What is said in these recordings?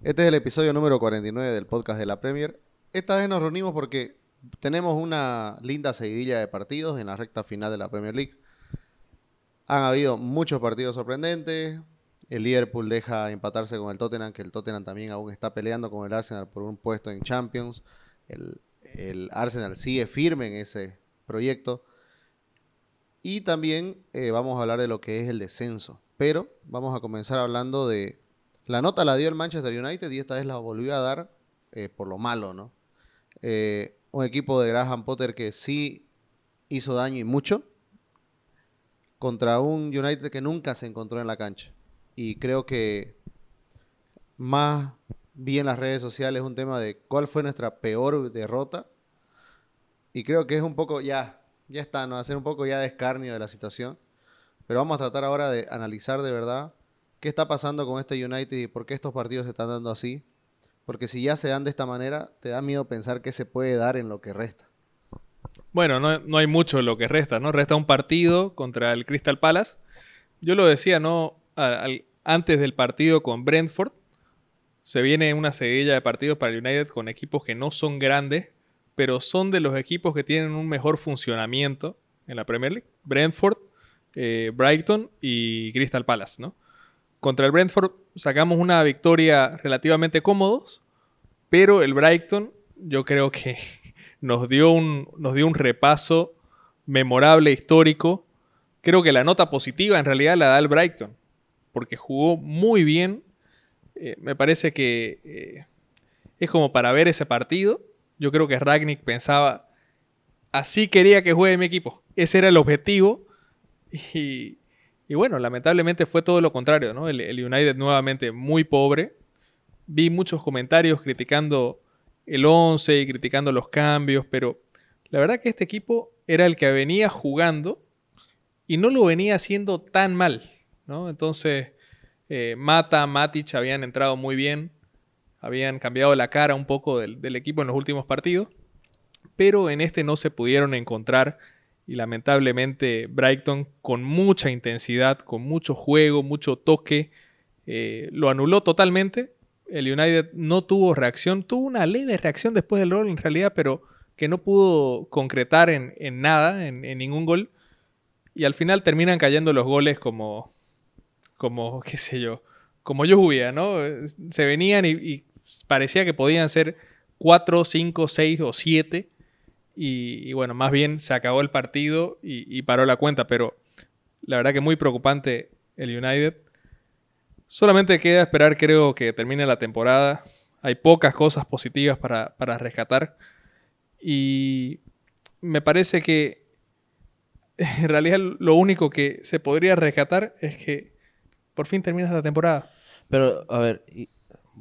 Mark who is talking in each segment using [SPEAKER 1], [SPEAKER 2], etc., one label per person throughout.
[SPEAKER 1] Este es el episodio número 49 del podcast de la Premier. Esta vez nos reunimos porque tenemos una linda seguidilla de partidos en la recta final de la Premier League. Han habido muchos partidos sorprendentes. El Liverpool deja empatarse con el Tottenham, que el Tottenham también aún está peleando con el Arsenal por un puesto en Champions. El, Arsenal sigue firme en ese proyecto. Y también eh, vamos a hablar de lo que es el descenso. Pero vamos a comenzar hablando de la nota la dio el Manchester United y esta vez la volvió a dar eh, por lo malo, ¿no? Eh, un equipo de Graham Potter que sí hizo daño y mucho contra un United que nunca se encontró en la cancha. Y creo que más bien las redes sociales es un tema de cuál fue nuestra peor derrota. Y creo que es un poco ya, ya está, ¿no? Hacer un poco ya de escarnio de la situación. Pero vamos a tratar ahora de analizar de verdad qué está pasando con este United y por qué estos partidos se están dando así. Porque si ya se dan de esta manera, te da miedo pensar qué se puede dar en lo que resta.
[SPEAKER 2] Bueno, no, hay mucho lo que resta, ¿no? Resta un partido contra el Crystal Palace. Yo lo decía, ¿no? antes del partido con Brentford, se viene una seguilla de partidos para el United con equipos que no son grandes, pero son de los equipos que tienen un mejor funcionamiento en la Premier League. Brentford, eh, Brighton y Crystal Palace, ¿no? Contra el Brentford sacamos una victoria relativamente cómodos, pero el Brighton yo creo que nos dio un, nos dio un repaso memorable, histórico. Creo que la nota positiva en realidad la da el Brighton, porque jugó muy bien. Eh, me parece que eh, es como para ver ese partido. Yo creo que Ragnick pensaba, así quería que juegue mi equipo. Ese era el objetivo. Y, y bueno, lamentablemente fue todo lo contrario, ¿no? El, United nuevamente muy pobre. Vi muchos comentarios criticando el 11 y criticando los cambios, pero la verdad que este equipo era el que venía jugando y no lo venía haciendo tan mal, ¿no? Entonces, eh, Mata, Matic habían entrado muy bien, habían cambiado la cara un poco del, del equipo en los últimos partidos, pero en este no se pudieron encontrar y lamentablemente Brighton con mucha intensidad, con mucho juego, mucho toque, eh, lo anuló totalmente. El United no tuvo reacción, tuvo una leve reacción después del gol en realidad, pero que no pudo concretar en, nada, en, ningún gol. Y al final terminan cayendo los goles como, como, qué sé yo, como lluvia, ¿no? Se venían y, y parecía que podían ser 4, 5, 6 o 7 y, bueno, más bien se acabó el partido y, paró la cuenta, pero la verdad que muy preocupante el United. Solamente queda esperar, creo, que termine la temporada. Hay pocas cosas positivas para, rescatar. Y me parece que en realidad lo único que se podría rescatar es que por fin termina esta temporada.
[SPEAKER 3] Pero, a ver,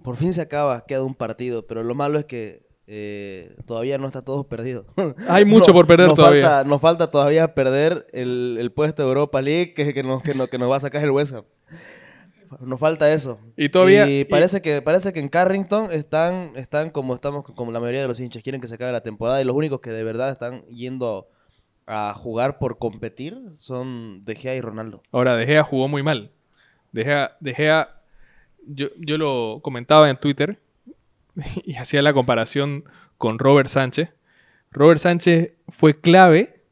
[SPEAKER 3] por fin se acaba, queda un partido, pero lo malo es que eh, todavía no está todo perdido.
[SPEAKER 2] Hay mucho por perder todavía.
[SPEAKER 3] Falta, nos falta todavía perder el, puesto de Europa League que, que, nos, que, que nos va a sacar el hueso. Nos falta eso.
[SPEAKER 2] Y todavía.
[SPEAKER 3] Y parece, Que, parece que en Carrington están, están como estamos, como la mayoría de los hinchas, quieren que se acabe la temporada y los únicos que de verdad están yendo a jugar por competir son De Gea y Ronaldo.
[SPEAKER 2] Ahora, De Gea jugó muy mal. De Gea, de Gea yo, yo lo comentaba en Twitter y hacía la comparación con Robert Sánchez. Robert Sánchez fue clave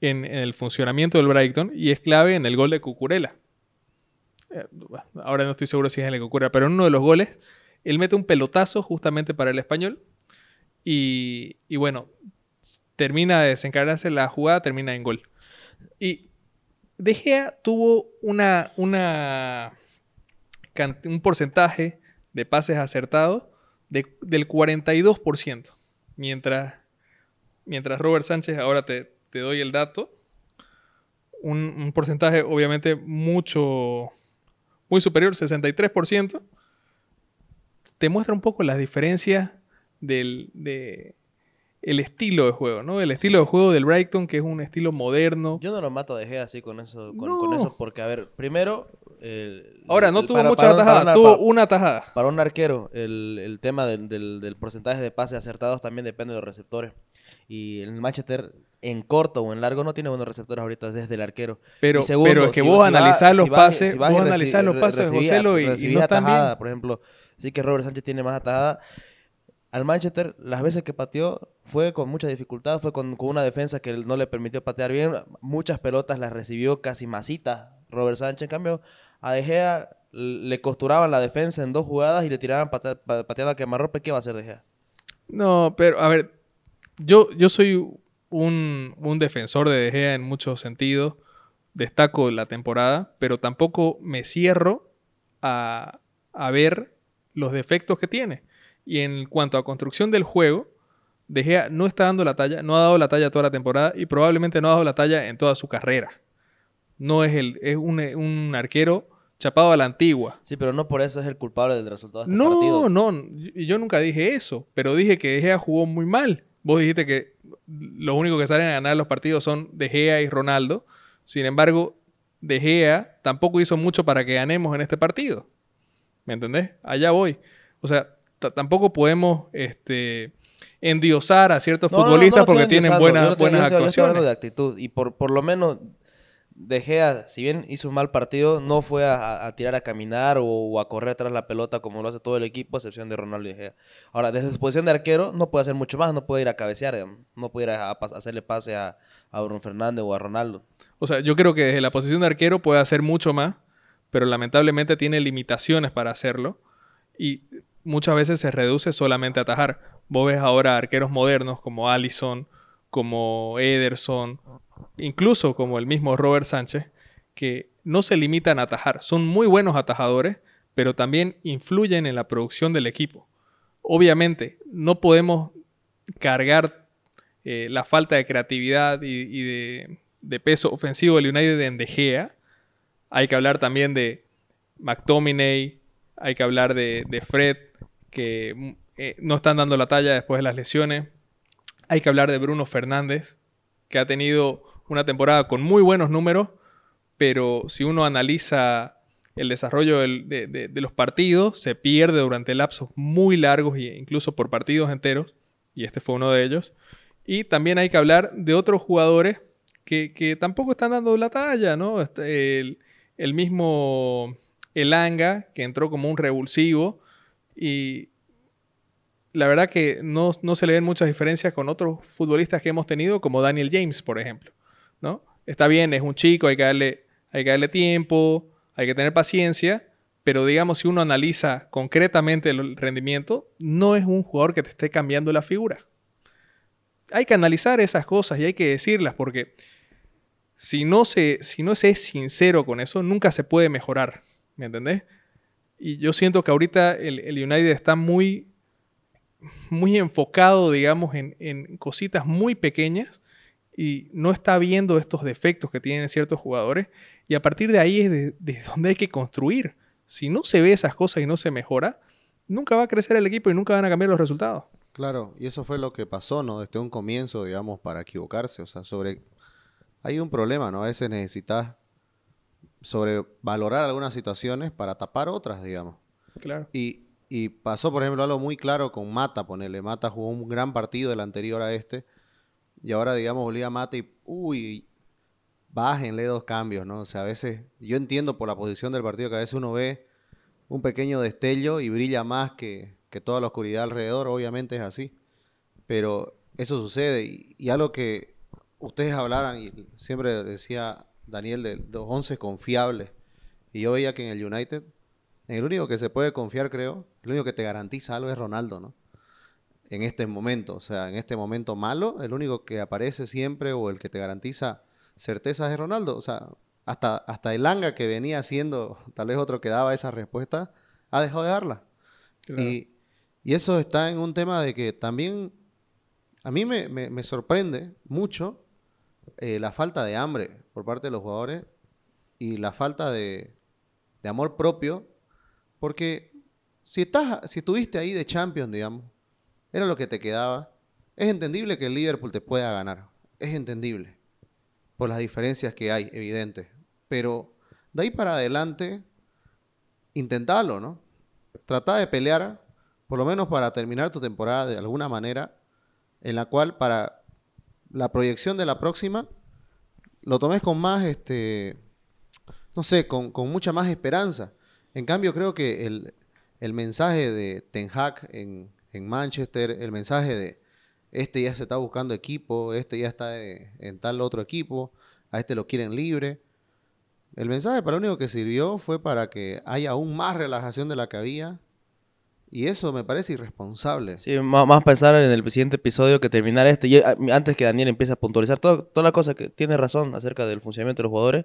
[SPEAKER 2] en, el funcionamiento del Brighton y es clave en el gol de Cucurella. Eh, ahora no estoy seguro si es en el Cucurella, pero en uno de los goles él mete un pelotazo justamente para el español y, bueno, termina de desencadenarse la jugada, termina en gol. Y De Gea tuvo una, una, un porcentaje de pases acertados del 42%. Mientras, mientras Robert Sánchez, ahora te, doy el dato, un, porcentaje obviamente mucho, muy superior, 63%, te muestra un poco las diferencias del de el estilo de juego, ¿no? El estilo de juego del Brighton, que es un estilo moderno.
[SPEAKER 3] Yo no lo mato de Gea así con eso, con eso, porque, a ver, primero,
[SPEAKER 2] Ahora, no tuvo mucha tajada, tuvo una tajada.
[SPEAKER 3] Para un arquero, el, tema del, porcentaje de pases acertados también depende de los receptores. Y el Manchester, en corto o en largo, no tiene buenos receptores ahorita desde el arquero.
[SPEAKER 2] Pero, pero es que vos analizás los pases, vos analizás los pases, José, y, no tajada,
[SPEAKER 3] por ejemplo, Así que Robert Sánchez tiene más atajada. Al Manchester, las veces que pateó, fue con mucha dificultad, fue con, con una defensa que no le permitió patear bien. Muchas pelotas las recibió casi masita Robert Sánchez. En cambio, a De Gea le costuraban la defensa en dos jugadas y le tiraban pate- pa- pateada a quemarropa. ¿Qué va a hacer De Gea?
[SPEAKER 2] No, pero a ver, yo, yo soy un, un defensor de De Gea en muchos sentidos. Destaco la temporada, pero tampoco me cierro a, a ver los defectos que tiene. Y en cuanto a construcción del juego, De Gea no está dando la talla, no ha dado la talla toda la temporada y probablemente no ha dado la talla en toda su carrera. No es, el, es un, un arquero chapado a la antigua.
[SPEAKER 3] Sí, pero no por eso es el culpable del resultado de este
[SPEAKER 2] No,
[SPEAKER 3] partido.
[SPEAKER 2] no, y yo nunca dije eso, pero dije que De Gea jugó muy mal. Vos dijiste que los únicos que salen a ganar los partidos son De Gea y Ronaldo. Sin embargo, De Gea tampoco hizo mucho para que ganemos en este partido. ¿Me entendés? Allá voy. O sea, tampoco podemos este, endiosar a ciertos
[SPEAKER 3] No, no, no,
[SPEAKER 2] futbolistas
[SPEAKER 3] no
[SPEAKER 2] porque tienen buenas,
[SPEAKER 3] no
[SPEAKER 2] buenas
[SPEAKER 3] yo estoy- yo estoy hablando
[SPEAKER 2] actuaciones.
[SPEAKER 3] de actitud. Y por, por lo menos, De Gea, si bien hizo un mal partido, no fue a, tirar a caminar o, a correr tras la pelota como lo hace todo el equipo, a excepción de Ronaldo y. Ahora, desde su posición de arquero, no puede hacer mucho más, no puede ir a cabecear, no puede ir a, hacerle pase a, a Bruno Fernández o a Ronaldo.
[SPEAKER 2] O sea, yo creo que desde la posición de arquero puede hacer mucho más, pero lamentablemente tiene limitaciones para hacerlo y muchas veces se reduce solamente a atajar. Vos ves ahora arqueros modernos como Allison, como Ederson, incluso como el mismo Robert Sánchez, que no se limitan a atajar. Son muy buenos atajadores, pero también influyen en la producción del equipo. Obviamente, no podemos cargar eh, la falta de creatividad y, de, peso ofensivo del United en De Gea. Hay que hablar también de McTominay, hay que hablar de, de Fred, que mm, eh, no están dando la talla después de las lesiones. Hay que hablar de Bruno Fernández, que ha tenido una temporada con muy buenos números, pero si uno analiza el desarrollo de, los partidos, se pierde durante lapsos muy largos e incluso por partidos enteros, y este fue uno de ellos. Y también hay que hablar de otros jugadores que, que tampoco están dando la talla, ¿no? Este, El, el mismo Elanga, que entró como un revulsivo, y la verdad que no, no se le ven muchas diferencias con otros futbolistas que hemos tenido, como Daniel James, por ejemplo, ¿no? Está bien, es un chico, hay que darle, hay que darle tiempo, hay que tener paciencia, pero digamos, si uno analiza concretamente el rendimiento, no es un jugador que te esté cambiando la figura. Hay que analizar esas cosas y hay que decirlas porque si no se, si no se es sincero con eso, nunca se puede mejorar. ¿Me entendés? Y yo siento que ahorita el, el United está muy, muy enfocado, digamos, en, en cositas muy pequeñas y no está viendo estos defectos que tienen ciertos jugadores. Y a partir de ahí es de, de donde hay que construir. Si no se ve esas cosas y no se mejora, nunca va a crecer el equipo y nunca van a cambiar los resultados.
[SPEAKER 1] Claro, y eso fue lo que pasó, ¿no? Desde un comienzo, digamos, para equivocarse. O sea, sobre. Hay un problema, ¿no? A veces necesitas sobrevalorar algunas situaciones para tapar otras, digamos.
[SPEAKER 2] Claro.
[SPEAKER 1] Y, y pasó, por ejemplo, algo muy claro con Mata, ponele. Mata jugó un gran partido el anterior a este. Y ahora, digamos, volvía Mata y. Uy, bájenle dos cambios, ¿no? O sea, a veces. Yo entiendo por la posición del partido que a veces uno ve un pequeño destello y brilla más que, que toda la oscuridad alrededor. Obviamente es así. Pero eso sucede. Y, y algo que ustedes hablaran, y siempre decía Daniel, de los 11 confiables. Y yo veía que en el United, el único que se puede confiar, creo, el único que te garantiza algo es Ronaldo, ¿no? En este momento, o sea, en este momento malo, el único que aparece siempre o el que te garantiza certezas es Ronaldo. O sea, hasta, hasta el Anga que venía siendo tal vez otro que daba esa respuesta, ha dejado de darla.
[SPEAKER 2] Claro.
[SPEAKER 1] Y, y eso está en un tema de que también a mí me, me- me sorprende mucho eh, la falta de hambre por parte de los jugadores y la falta de, de amor propio, porque si, estás, si estuviste ahí de Champions, digamos, era lo que te quedaba, es entendible que el Liverpool te pueda ganar, es entendible, por las diferencias que hay, evidentes, pero de ahí para adelante, intentalo, ¿no? Trata de pelear, por lo menos para terminar tu temporada de alguna manera, en la cual para la proyección de la próxima lo tomes con más, este, no sé, con mucha más esperanza. En cambio, creo que el, el mensaje de Ten Hag en, en Manchester, el mensaje de este ya se está buscando equipo, este ya está en tal otro equipo, a este lo quieren libre. El mensaje para lo único que sirvió fue para que haya aún más relajación de la que había. Y eso me parece irresponsable.
[SPEAKER 3] Sí, má- más pensar en el siguiente episodio que terminar este. Ah, antes que Daniel empiece a puntualizar todo- toda la cosa que tiene razón acerca del funcionamiento de los jugadores.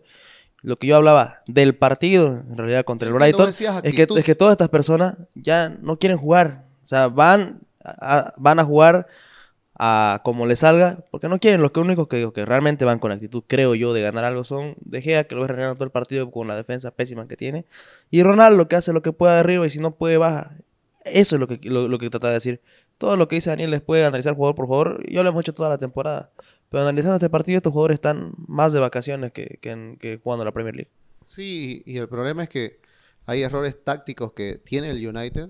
[SPEAKER 3] Lo que yo hablaba del partido, en realidad, contra el Brighton, es que, es que todas estas personas ya no quieren jugar. O sea, van a, van a jugar a como les salga, porque no quieren. Los que únicos que, que realmente van con actitud, creo yo, de ganar algo son De Gea, que lo ves renegando todo el partido con la defensa pésima que tiene. Y Ronaldo, que hace lo que pueda de arriba y si no puede, baja. Eso es lo que, lo, lo que trata de decir. Todo lo que dice Daniel les puede analizar jugador por jugador. Yo lo hemos hecho toda la temporada. Pero analizando este partido, estos jugadores están más de vacaciones que, que, que jugando la Premier League.
[SPEAKER 1] Sí, y el problema es que hay errores tácticos que tiene el United.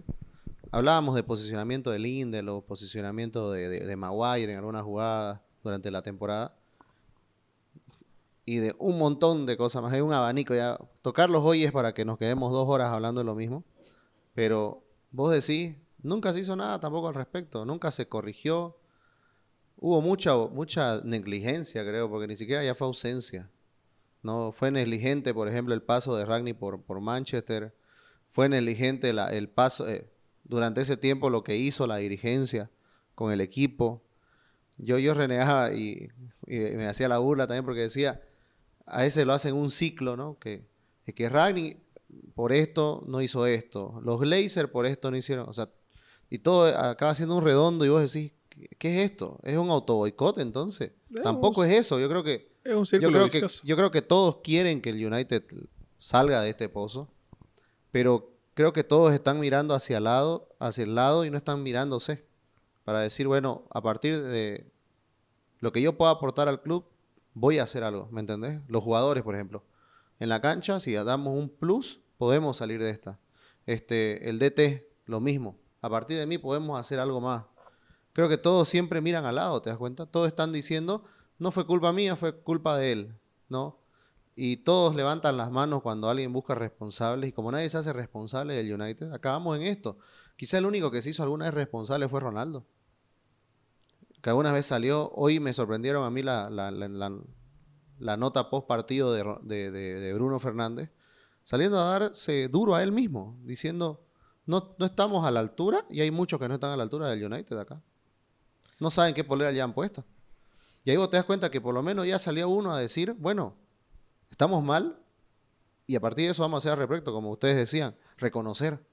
[SPEAKER 1] Hablábamos de posicionamiento de Lindel o posicionamiento de, de, Maguire en algunas jugadas durante la temporada. Y de un montón de cosas más. Hay un abanico. Tocarlos hoy es para que nos quedemos dos horas hablando de lo mismo. Pero vos decís, nunca se hizo nada tampoco al respecto. Nunca se corrigió. Hubo mucha, mucha negligencia, creo, porque ni siquiera ya fue ausencia. No fue negligente, por ejemplo, el paso de Ragni por, por Manchester. Fue negligente el paso eh, durante ese tiempo lo que hizo la dirigencia con el equipo. Yo, yo renegaba y, y me hacía la burla también porque decía, a ese lo hacen un ciclo, ¿no? Que, que Ragni por esto no hizo esto, los Glazers por esto no hicieron, o sea, y todo acaba siendo un redondo y vos decís, ¿qué, es esto? ¿Es un autoboicot entonces? Tampoco es eso, yo creo que
[SPEAKER 2] Es un
[SPEAKER 1] yo creo, que,
[SPEAKER 2] vicioso.
[SPEAKER 1] yo creo que todos quieren que el United salga de este pozo, pero creo que todos están mirando hacia el lado, hacia el lado y no están mirándose para decir, bueno, a partir de lo que yo pueda aportar al club, voy a hacer algo, ¿me entendés? Los jugadores, por ejemplo. En la cancha, si damos un plus, podemos salir de esta. Este, el DT, lo mismo. A partir de mí podemos hacer algo más. Creo que todos siempre miran al lado, ¿te das cuenta? Todos están diciendo, no fue culpa mía, fue culpa de él, ¿no? Y todos levantan las manos cuando alguien busca responsables y como nadie se hace responsable del United, acabamos en esto. Quizá el único que se hizo alguna vez responsable fue Ronaldo. Que alguna vez salió, hoy me sorprendieron a mí la, la, nota post partido de- de Bruno Fernández, saliendo a darse duro a él mismo, diciendo, no, no estamos a la altura y hay muchos que no están a la altura del United acá. No saben qué polera ya han puesto. Y ahí vos te das cuenta que por lo menos ya salió uno a decir, bueno, estamos mal y a partir de eso vamos a hacer al respecto, como ustedes decían, reconocer.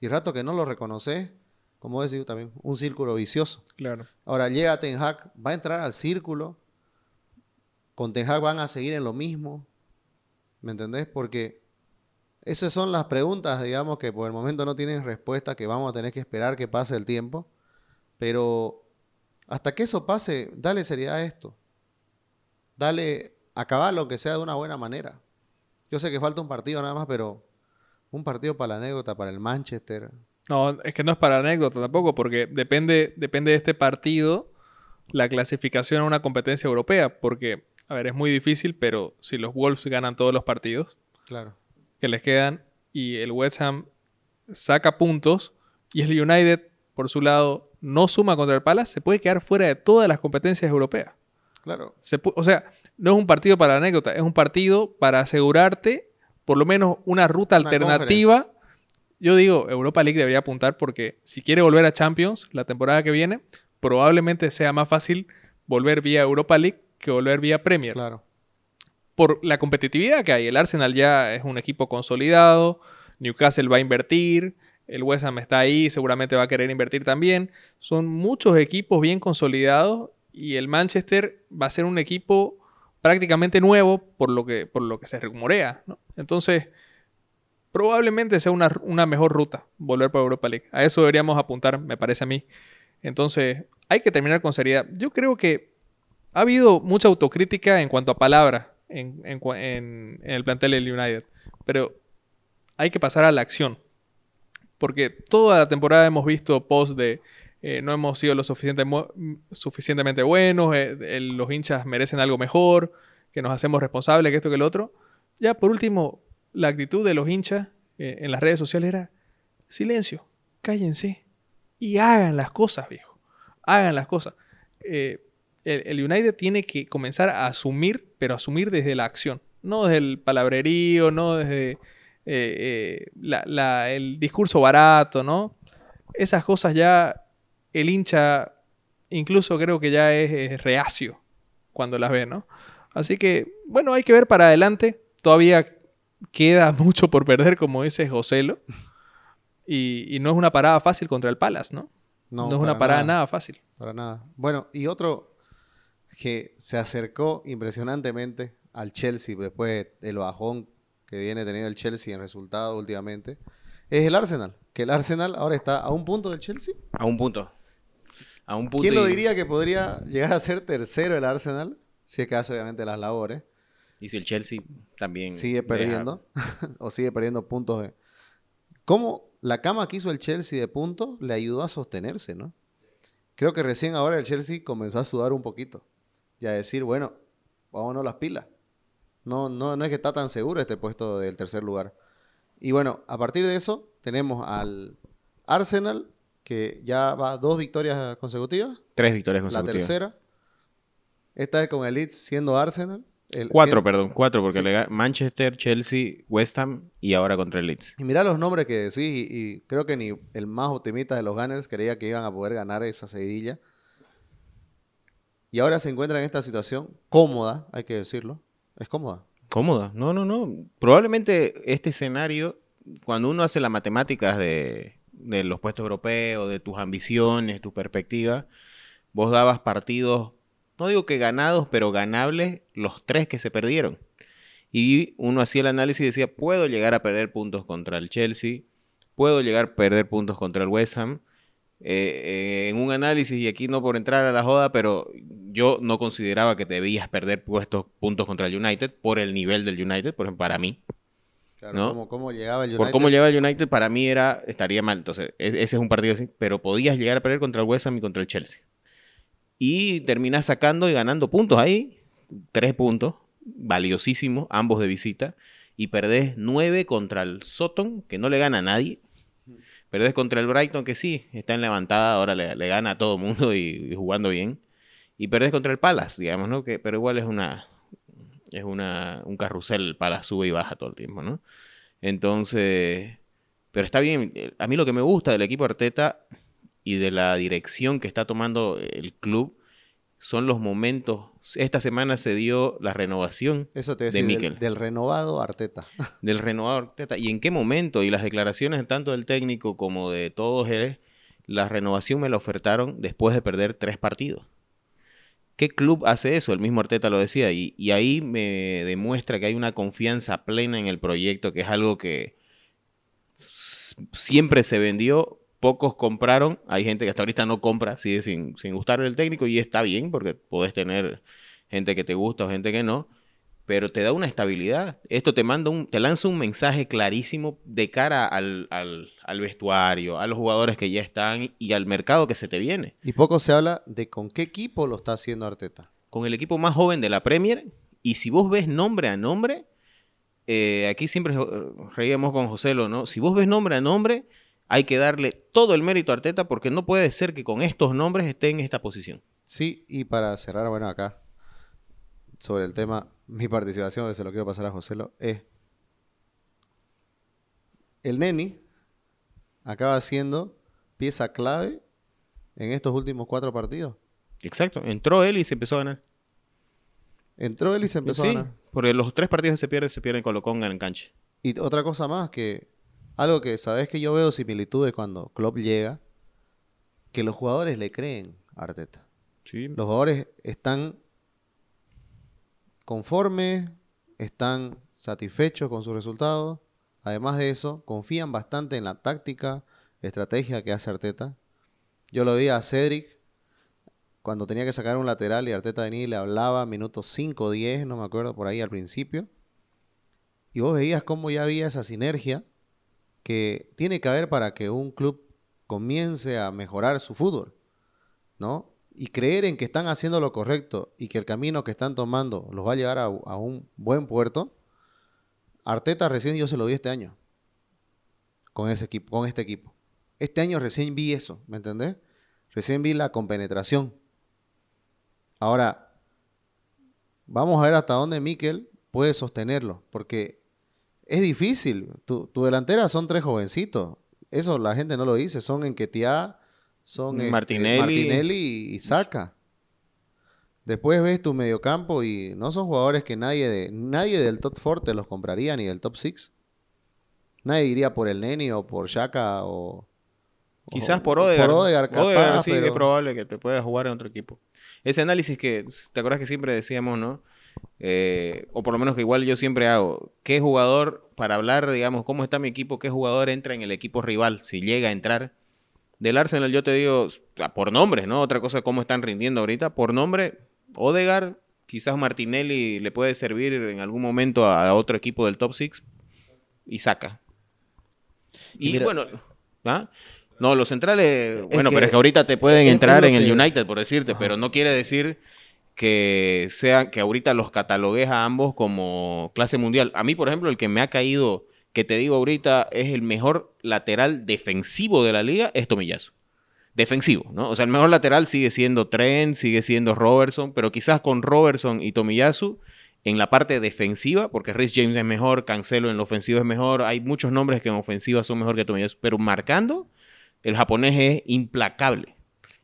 [SPEAKER 1] Y rato que no lo reconoces, como decís también, un círculo vicioso.
[SPEAKER 2] Claro.
[SPEAKER 1] Ahora llega Ten Hag, va a entrar al círculo. Con Ten Hag van a seguir en lo mismo. ¿Me entendés? Porque esas son las preguntas, digamos, que por el momento no tienen respuesta, que vamos a tener que esperar que pase el tiempo. Pero hasta que eso pase, dale seriedad a esto. Dale, acabar lo que sea de una buena manera. Yo sé que falta un partido nada más, pero un partido para la anécdota, para el Manchester.
[SPEAKER 2] No, es que no es para anécdota tampoco, porque depende, depende de este partido la clasificación a una competencia europea. Porque, a ver, es muy difícil, pero si los Wolves ganan todos los partidos
[SPEAKER 1] Claro.
[SPEAKER 2] que les quedan y el West Ham saca puntos y el United, por su lado, no suma contra el Palace, se puede quedar fuera de todas las competencias europeas.
[SPEAKER 1] Claro.
[SPEAKER 2] Se o sea, no es un partido para anécdota, es un partido para asegurarte por lo menos una ruta
[SPEAKER 1] Una
[SPEAKER 2] alternativa. Yo digo, Europa League debería apuntar porque si quiere volver a Champions la temporada que viene, probablemente sea más fácil volver vía Europa League que volver vía Premier.
[SPEAKER 1] Claro.
[SPEAKER 2] Por la competitividad que hay. El Arsenal ya es un equipo consolidado, Newcastle va a invertir, el West Ham está ahí, seguramente va a querer invertir también. Son muchos equipos bien consolidados y el Manchester va a ser un equipo prácticamente nuevo por lo que, por lo que se rumorea. Entonces, probablemente sea una, una mejor ruta volver para Europa League. A eso deberíamos apuntar, me parece a mí. Entonces, hay que terminar con seriedad. Yo creo que ha habido mucha autocrítica en cuanto a palabras en- en el plantel del United, pero hay que pasar a la acción. Porque toda la temporada hemos visto posts de eh, no hemos sido lo suficientemente buenos, eh, el- los hinchas merecen algo mejor, que nos hacemos responsables, que esto, que lo otro. Ya por último, la actitud de los hinchas eh, en las redes sociales era, silencio, cállense y hagan las cosas, viejo. Hagan las cosas. El, el United tiene que comenzar a asumir, pero asumir desde la acción, no desde el palabrerío, no desde eh, eh, la- la- el discurso barato, ¿no? Esas cosas ya el hincha incluso creo que ya es, es reacio cuando las ve, ¿no? Así que, bueno, hay que ver para adelante. Todavía queda mucho por perder, como dice Joselo. Y, y no es una parada fácil contra el Palace, ¿no? No, es una
[SPEAKER 1] para
[SPEAKER 2] parada
[SPEAKER 1] nada.
[SPEAKER 2] nada fácil.
[SPEAKER 1] Para nada. Bueno, y otro que se acercó impresionantemente al Chelsea después del bajón que viene teniendo el Chelsea en resultados últimamente, es el Arsenal. Que el Arsenal ahora está a un punto del Chelsea.
[SPEAKER 4] A un punto. A un punto.
[SPEAKER 1] ¿Quién lo diría que podría llegar a ser tercero el Arsenal? Si es que hace obviamente las labores.
[SPEAKER 4] Y si el Chelsea también.
[SPEAKER 1] Sigue
[SPEAKER 4] deja-
[SPEAKER 1] perdiendo. o sigue perdiendo puntos. de- ¿Cómo la cama que hizo el Chelsea de puntos le ayudó a sostenerse, no? Creo que recién ahora el Chelsea comenzó a sudar un poquito. Y a decir, bueno, vámonos las pilas. No, no, no es que está tan seguro este puesto del tercer lugar. Y bueno, a partir de eso tenemos al Arsenal, que ya va dos victorias consecutivas.
[SPEAKER 4] Tres victorias
[SPEAKER 1] La
[SPEAKER 4] consecutivas.
[SPEAKER 1] tercera. Esta es con el Leeds siendo Arsenal. El-
[SPEAKER 4] Cuatro, perdón. Cuatro, porque
[SPEAKER 1] Sí.
[SPEAKER 4] le Manchester, Chelsea, West Ham y ahora contra el Leeds.
[SPEAKER 1] Y mira los nombres que decís, y, y creo que ni el más optimista de los Gunners creía que iban a poder ganar esa seguidilla. Y ahora se encuentran en esta situación cómoda, hay que decirlo. Es cómoda.
[SPEAKER 4] Cómoda. No, no, no. Probablemente este escenario, cuando uno hace las matemáticas de, los puestos europeos, de tus ambiciones, tu perspectiva, vos dabas partidos, no digo que ganados, pero ganables los tres que se perdieron. Y uno hacía el análisis y decía, puedo llegar a perder puntos contra el Chelsea, puedo llegar a perder puntos contra el West Ham. Eh, en un análisis, y aquí no por entrar a la joda, pero yo no consideraba que debías perder puestos, puntos contra el United por el nivel del United, por ejemplo, para mí.
[SPEAKER 1] Claro,
[SPEAKER 4] ¿No?
[SPEAKER 1] cómo, cómo llegaba el
[SPEAKER 4] Por
[SPEAKER 1] United.
[SPEAKER 4] cómo lleva el United, para mí era estaría mal. Entonces, e- ese es un partido así, pero podías llegar a perder contra el West Ham y contra el Chelsea. Y terminás sacando y ganando puntos ahí, tres puntos, valiosísimos, ambos de visita, y perdés nueve contra el Soton, que no le gana a nadie. Perdés contra el Brighton, que sí, está en levantada, ahora le, gana a todo mundo y, jugando bien. Y perdés contra el Palace, digamos, ¿no? Que, pero igual es una es una, un carrusel, el Palace sube y baja todo el tiempo, ¿no? Entonces, pero está bien. A mí lo que me gusta del equipo Arteta y de la dirección que está tomando el club son los momentos. Esta semana se dio la renovación
[SPEAKER 1] Eso te
[SPEAKER 4] de Mikel.
[SPEAKER 1] del, del renovado Arteta.
[SPEAKER 4] del renovado Arteta. ¿Y en qué momento? Y las declaraciones tanto del técnico como de todos él, la renovación me la ofertaron después de perder tres partidos. ¿Qué club hace eso? El mismo Arteta lo decía. Y, y ahí me demuestra que hay una confianza plena en el proyecto, que es algo que siempre se vendió, pocos compraron. Hay gente que hasta ahorita no compra, sigue sin, sin gustar el técnico y está bien porque podés tener gente que te gusta o gente que no pero te da una estabilidad. Esto te manda un, te lanza un mensaje clarísimo de cara al, al- al vestuario, a los jugadores que ya están y al mercado que se te viene.
[SPEAKER 1] Y poco se habla de con qué equipo lo está haciendo Arteta.
[SPEAKER 4] Con el equipo más joven de la Premier, y si vos ves nombre a nombre, eh, aquí siempre eh, reíamos con José, ¿no? Si vos ves nombre a nombre, hay que darle todo el mérito a Arteta porque no puede ser que con estos nombres esté en esta posición.
[SPEAKER 1] Sí, y para cerrar, bueno, acá, sobre el tema, mi participación, que se lo quiero pasar a Joselo, es. El Neni acaba siendo pieza clave en estos últimos cuatro partidos.
[SPEAKER 4] Exacto, entró él y se empezó a ganar.
[SPEAKER 1] Entró él y se empezó
[SPEAKER 4] Sí,
[SPEAKER 1] a ganar.
[SPEAKER 4] porque los tres partidos que se pierden, se pierden con Loconga en cancha.
[SPEAKER 1] Y otra cosa más, que algo que sabes que yo veo similitudes cuando Klopp llega, que los jugadores le creen a Arteta.
[SPEAKER 4] Sí,
[SPEAKER 1] Los jugadores están conformes, están satisfechos con sus resultados. Además de eso, confían bastante en la táctica, estrategia que hace Arteta. Yo lo vi a Cedric cuando tenía que sacar un lateral y Arteta venía y le hablaba minutos 5 o 10, no me acuerdo, por ahí al principio. Y vos veías cómo ya había esa sinergia que tiene que haber para que un club comience a mejorar su fútbol, ¿no? Y creer en que están haciendo lo correcto y que el camino que están tomando los va a llevar a, un buen puerto. Arteta recién yo se lo vi este año. con, ese equipo, con este equipo. Este año recién vi eso, ¿me entendés? Recién vi la compenetración. Ahora, vamos a ver hasta dónde Mikel puede sostenerlo, porque es difícil. Tu, tu delantera son tres jovencitos. Eso la gente no lo dice. Son Enquetia, son este,
[SPEAKER 4] Martinelli.
[SPEAKER 1] Martinelli y, Saka. Después ves tu mediocampo y no son jugadores que nadie, de, nadie del top 4 te los compraría, ni del top 6. Nadie iría por el Neni o por Shaka o...
[SPEAKER 4] Quizás
[SPEAKER 1] o-
[SPEAKER 4] por Odegaard.
[SPEAKER 1] Por Odegaard, capaz,
[SPEAKER 4] Odegaard sí
[SPEAKER 1] pero-
[SPEAKER 4] es probable que te pueda jugar en otro equipo. Ese análisis que, ¿te acuerdas que siempre decíamos, no? Eh, o por lo menos que igual yo siempre hago. ¿Qué jugador, para hablar, digamos, cómo está mi equipo, qué jugador entra en el equipo rival, si llega a entrar? Del Arsenal yo te digo, ah, por nombres, ¿no? Otra cosa, cómo están rindiendo ahorita. Por nombre, Odegaard, quizás Martinelli le puede servir en algún momento a, otro equipo del top 6 y saca. Y
[SPEAKER 3] Mira-
[SPEAKER 4] bueno, ¿ah? No, los centrales,
[SPEAKER 3] Es
[SPEAKER 4] bueno, pero es que ahorita te pueden entrar en el United, por decirte,
[SPEAKER 3] Ajá.
[SPEAKER 4] pero no quiere decir que sea que ahorita los catalogues a ambos como clase mundial. A mí, por ejemplo, el que me ha caído, que te digo ahorita, es el mejor lateral defensivo de la liga, es Tomillazo. Defensivo, ¿no? O sea, el mejor lateral sigue siendo Trent, sigue siendo Robertson, pero quizás con Robertson y Tomiyasu en la parte defensiva, porque Rhys James es mejor, Cancelo en la ofensiva es mejor, hay muchos nombres que en ofensiva son mejor que Tomiyasu, pero marcando, el japonés es implacable.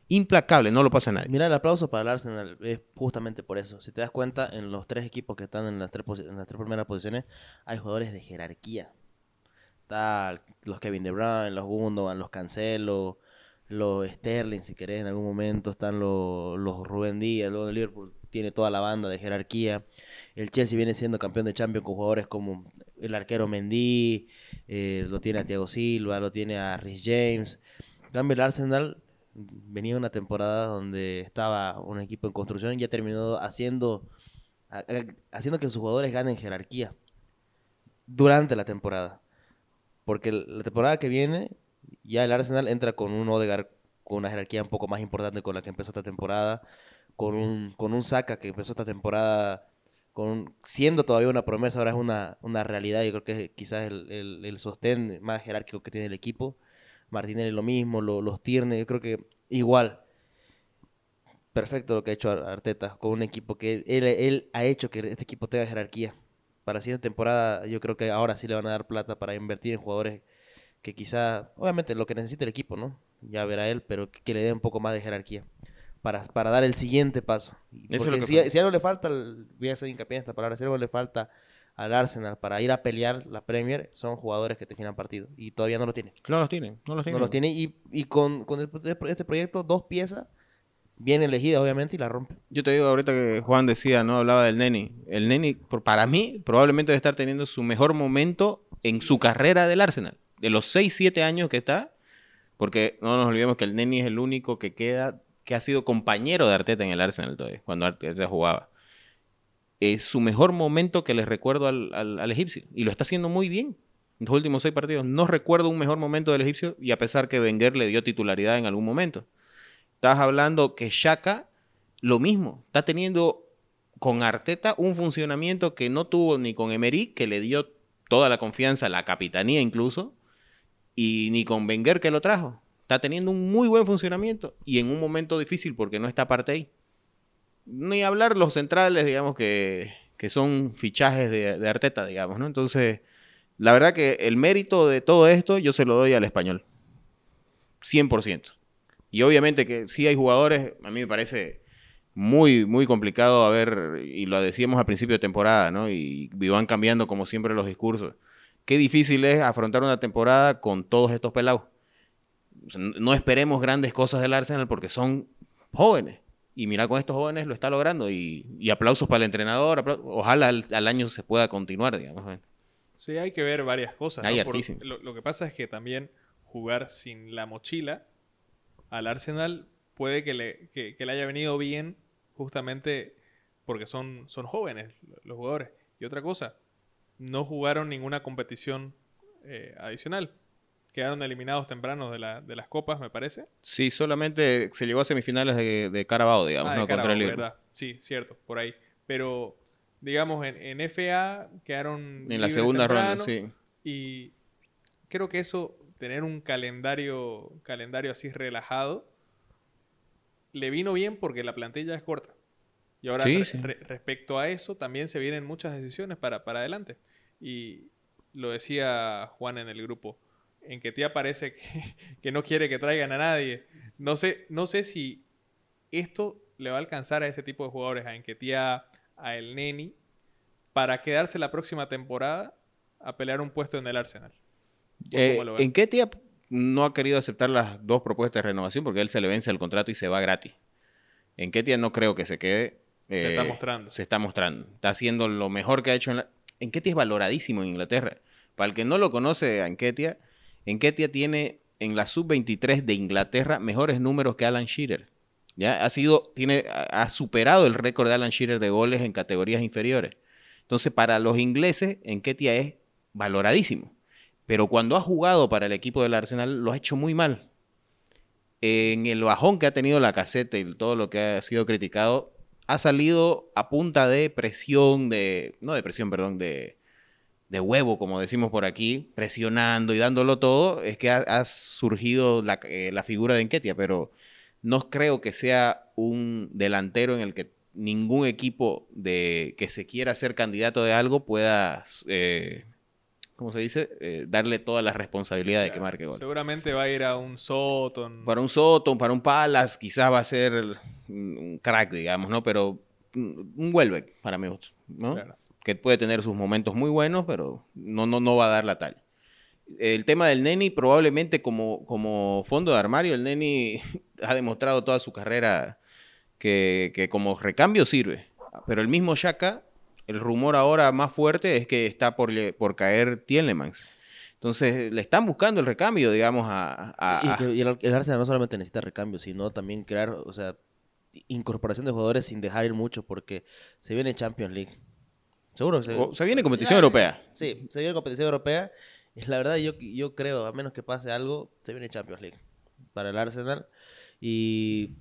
[SPEAKER 4] Implacable, no lo pasa nadie.
[SPEAKER 3] Mira, el aplauso para el Arsenal es justamente por eso. Si te das cuenta, en los tres equipos que están en las tres, en las tres primeras posiciones, hay jugadores de jerarquía. Está los Kevin De Bruyne, los Gundogan, los Cancelo, los Sterling, si querés, en algún momento. Están los, los Rubén Díaz, luego el Liverpool tiene toda la banda de jerarquía. El Chelsea viene siendo campeón de Champions con jugadores como el arquero Mendy, eh, lo tiene a Thiago Silva, lo tiene a Rhys James. En cambio, el Arsenal venía una temporada donde estaba un equipo en construcción y ya terminó haciendo, ha- ha- haciendo que sus jugadores ganen jerarquía durante la temporada. Porque la temporada que viene, ya el Arsenal entra con un Odegaard con una jerarquía un poco más importante con la que empezó esta temporada, con un, con un Saka que empezó esta temporada con siendo todavía una promesa, ahora es una, una realidad. Yo creo que es quizás el, el sostén más jerárquico que tiene el equipo. Martinelli lo mismo, lo- los Tierney, yo creo que igual. Perfecto lo que ha hecho Ar- Arteta con un equipo que él, él ha hecho que este equipo tenga jerarquía. Para la siguiente temporada yo creo que ahora sí le van a dar plata para invertir en jugadores que quizá, obviamente lo que necesita el equipo, ¿no? Ya verá él, pero que, que le dé un poco más de jerarquía para, para dar el siguiente paso. Porque si, si algo le falta, al- voy a hacer hincapié en esta palabra, si algo le falta al Arsenal para ir a pelear la Premier, son jugadores que te giran partido. Y todavía no lo tiene.
[SPEAKER 4] No los tienen, no los tienen.
[SPEAKER 3] No los tiene. Y, y con, con el- este proyecto, dos piezas bien elegidas, obviamente, y la rompe.
[SPEAKER 4] Yo te digo ahorita que Juan decía, ¿no? Hablaba del Neni. El Neni, por- para mí, probablemente debe estar teniendo su mejor momento en su carrera del Arsenal. De los 6, 7 años que está, porque no nos olvidemos que el Neni es el único que queda, que ha sido compañero de Arteta en el Arsenal todavía, cuando Arteta jugaba. Es su mejor momento que les recuerdo al, al- egipcio. Y lo está haciendo muy bien. En los últimos seis partidos. No recuerdo un mejor momento del egipcio, y a pesar que Wenger le dio titularidad en algún momento. Estás hablando que Shaka, lo mismo, está teniendo con Arteta un funcionamiento que no tuvo ni con Emery, que le dio toda la confianza, la capitanía incluso, y ni con Wenger que lo trajo. Está teniendo un muy buen funcionamiento y en un momento difícil porque no está parte ahí. Ni hablar los centrales, digamos, que, que son fichajes de, de Arteta, digamos, ¿no? Entonces, la verdad que el mérito de todo esto yo se lo doy al español. 100%. Y obviamente que sí hay jugadores, a mí me parece muy, muy complicado a ver, y lo decíamos al principio de temporada, ¿no? Y, y van cambiando como siempre los discursos. Qué difícil es afrontar una temporada con todos estos pelados. No esperemos grandes cosas del Arsenal porque son jóvenes. Y mira, con estos jóvenes lo está logrando. Y, y aplausos para el entrenador. Ojalá al, al año se pueda continuar, digamos.
[SPEAKER 2] Sí, hay que ver varias cosas. ¿no?
[SPEAKER 4] Hay
[SPEAKER 2] Por- lo, lo que pasa es que también jugar sin la mochila al Arsenal puede que le, que- que le haya venido bien justamente porque son, son jóvenes los jugadores. Y otra cosa, no jugaron ninguna competición eh, adicional. Quedaron eliminados tempranos de, la- de las copas, me parece.
[SPEAKER 4] Sí, solamente se llegó a semifinales de, de Carabao, digamos,
[SPEAKER 2] Ah, de
[SPEAKER 4] ¿no? Contra
[SPEAKER 2] Carabao,
[SPEAKER 4] el Liverpool.
[SPEAKER 2] ¿verdad? Sí, cierto, por ahí. Pero, digamos, en, en FA quedaron...
[SPEAKER 4] En la segunda ronda, sí.
[SPEAKER 2] Y creo que eso, tener un calendario, calendario así relajado, le vino bien porque la plantilla es corta. Y ahora
[SPEAKER 4] Sí,
[SPEAKER 2] re-
[SPEAKER 4] sí.
[SPEAKER 2] re- respecto a eso también se vienen muchas decisiones para, para adelante. Y lo decía Juan en el grupo, en que tía parece que, que no quiere que traigan a nadie. No sé, no sé si esto le va a alcanzar a ese tipo de jugadores, a Enquetia, a El Neni, para quedarse la próxima temporada a pelear un puesto en el Arsenal. ¿Vos
[SPEAKER 4] Eh,
[SPEAKER 2] cómo lo ves?
[SPEAKER 4] en Ketia no ha querido aceptar las dos propuestas de renovación porque él se le vence el contrato y se va gratis. En Ketia no creo que se quede.
[SPEAKER 2] Se
[SPEAKER 4] eh,
[SPEAKER 2] está mostrando.
[SPEAKER 4] Se está mostrando. Está haciendo lo mejor que ha hecho en la... Es valoradísimo en Inglaterra. Para el que no lo conoce a Enketia, tiene en la sub-23 de Inglaterra mejores números que Alan Shearer. ¿Ya? Ha, sido, tiene, ha superado el récord de Alan Shearer de goles en categorías inferiores. Entonces, para los ingleses, Enketia es valoradísimo. Pero cuando ha jugado para el equipo del Arsenal, lo ha hecho muy mal. En el bajón que ha tenido la caseta y todo lo que ha sido criticado, ha salido a punta de presión, de. No de presión, perdón, de, de huevo, como decimos por aquí, presionando y dándolo todo. Es que ha, ha surgido la, eh, la figura de Enquetia, pero no creo que sea un delantero en el que ningún equipo de que se quiera ser candidato de algo pueda, eh, ¿cómo se dice? Eh, darle toda la responsabilidad de que marque gol.
[SPEAKER 2] Seguramente va a ir a un Soton.
[SPEAKER 4] Para un Soto, para un Palace, quizás va a ser un crack, digamos, ¿no? Pero un Welbeck, para mí, ¿no?
[SPEAKER 2] Claro.
[SPEAKER 4] Que puede tener sus momentos muy buenos, pero no, no, no va a dar la talla. El tema del Neni, probablemente como, como fondo de armario, el Neni ha demostrado toda su carrera que, que como recambio sirve. Pero el mismo Shaka, el rumor ahora más fuerte es que está por, por caer Tielemans. Entonces, le están buscando el recambio, digamos, a... a-
[SPEAKER 3] y el, el Arsenal no solamente necesita recambio, sino también crear, o sea, incorporación de jugadores sin dejar ir mucho, porque se viene Champions League. Seguro que se,
[SPEAKER 4] o- se viene competición
[SPEAKER 3] Ya,
[SPEAKER 4] europea.
[SPEAKER 3] Sí, se viene competición europea. La verdad, yo, yo creo, a menos que pase algo, se viene Champions League para el Arsenal. Y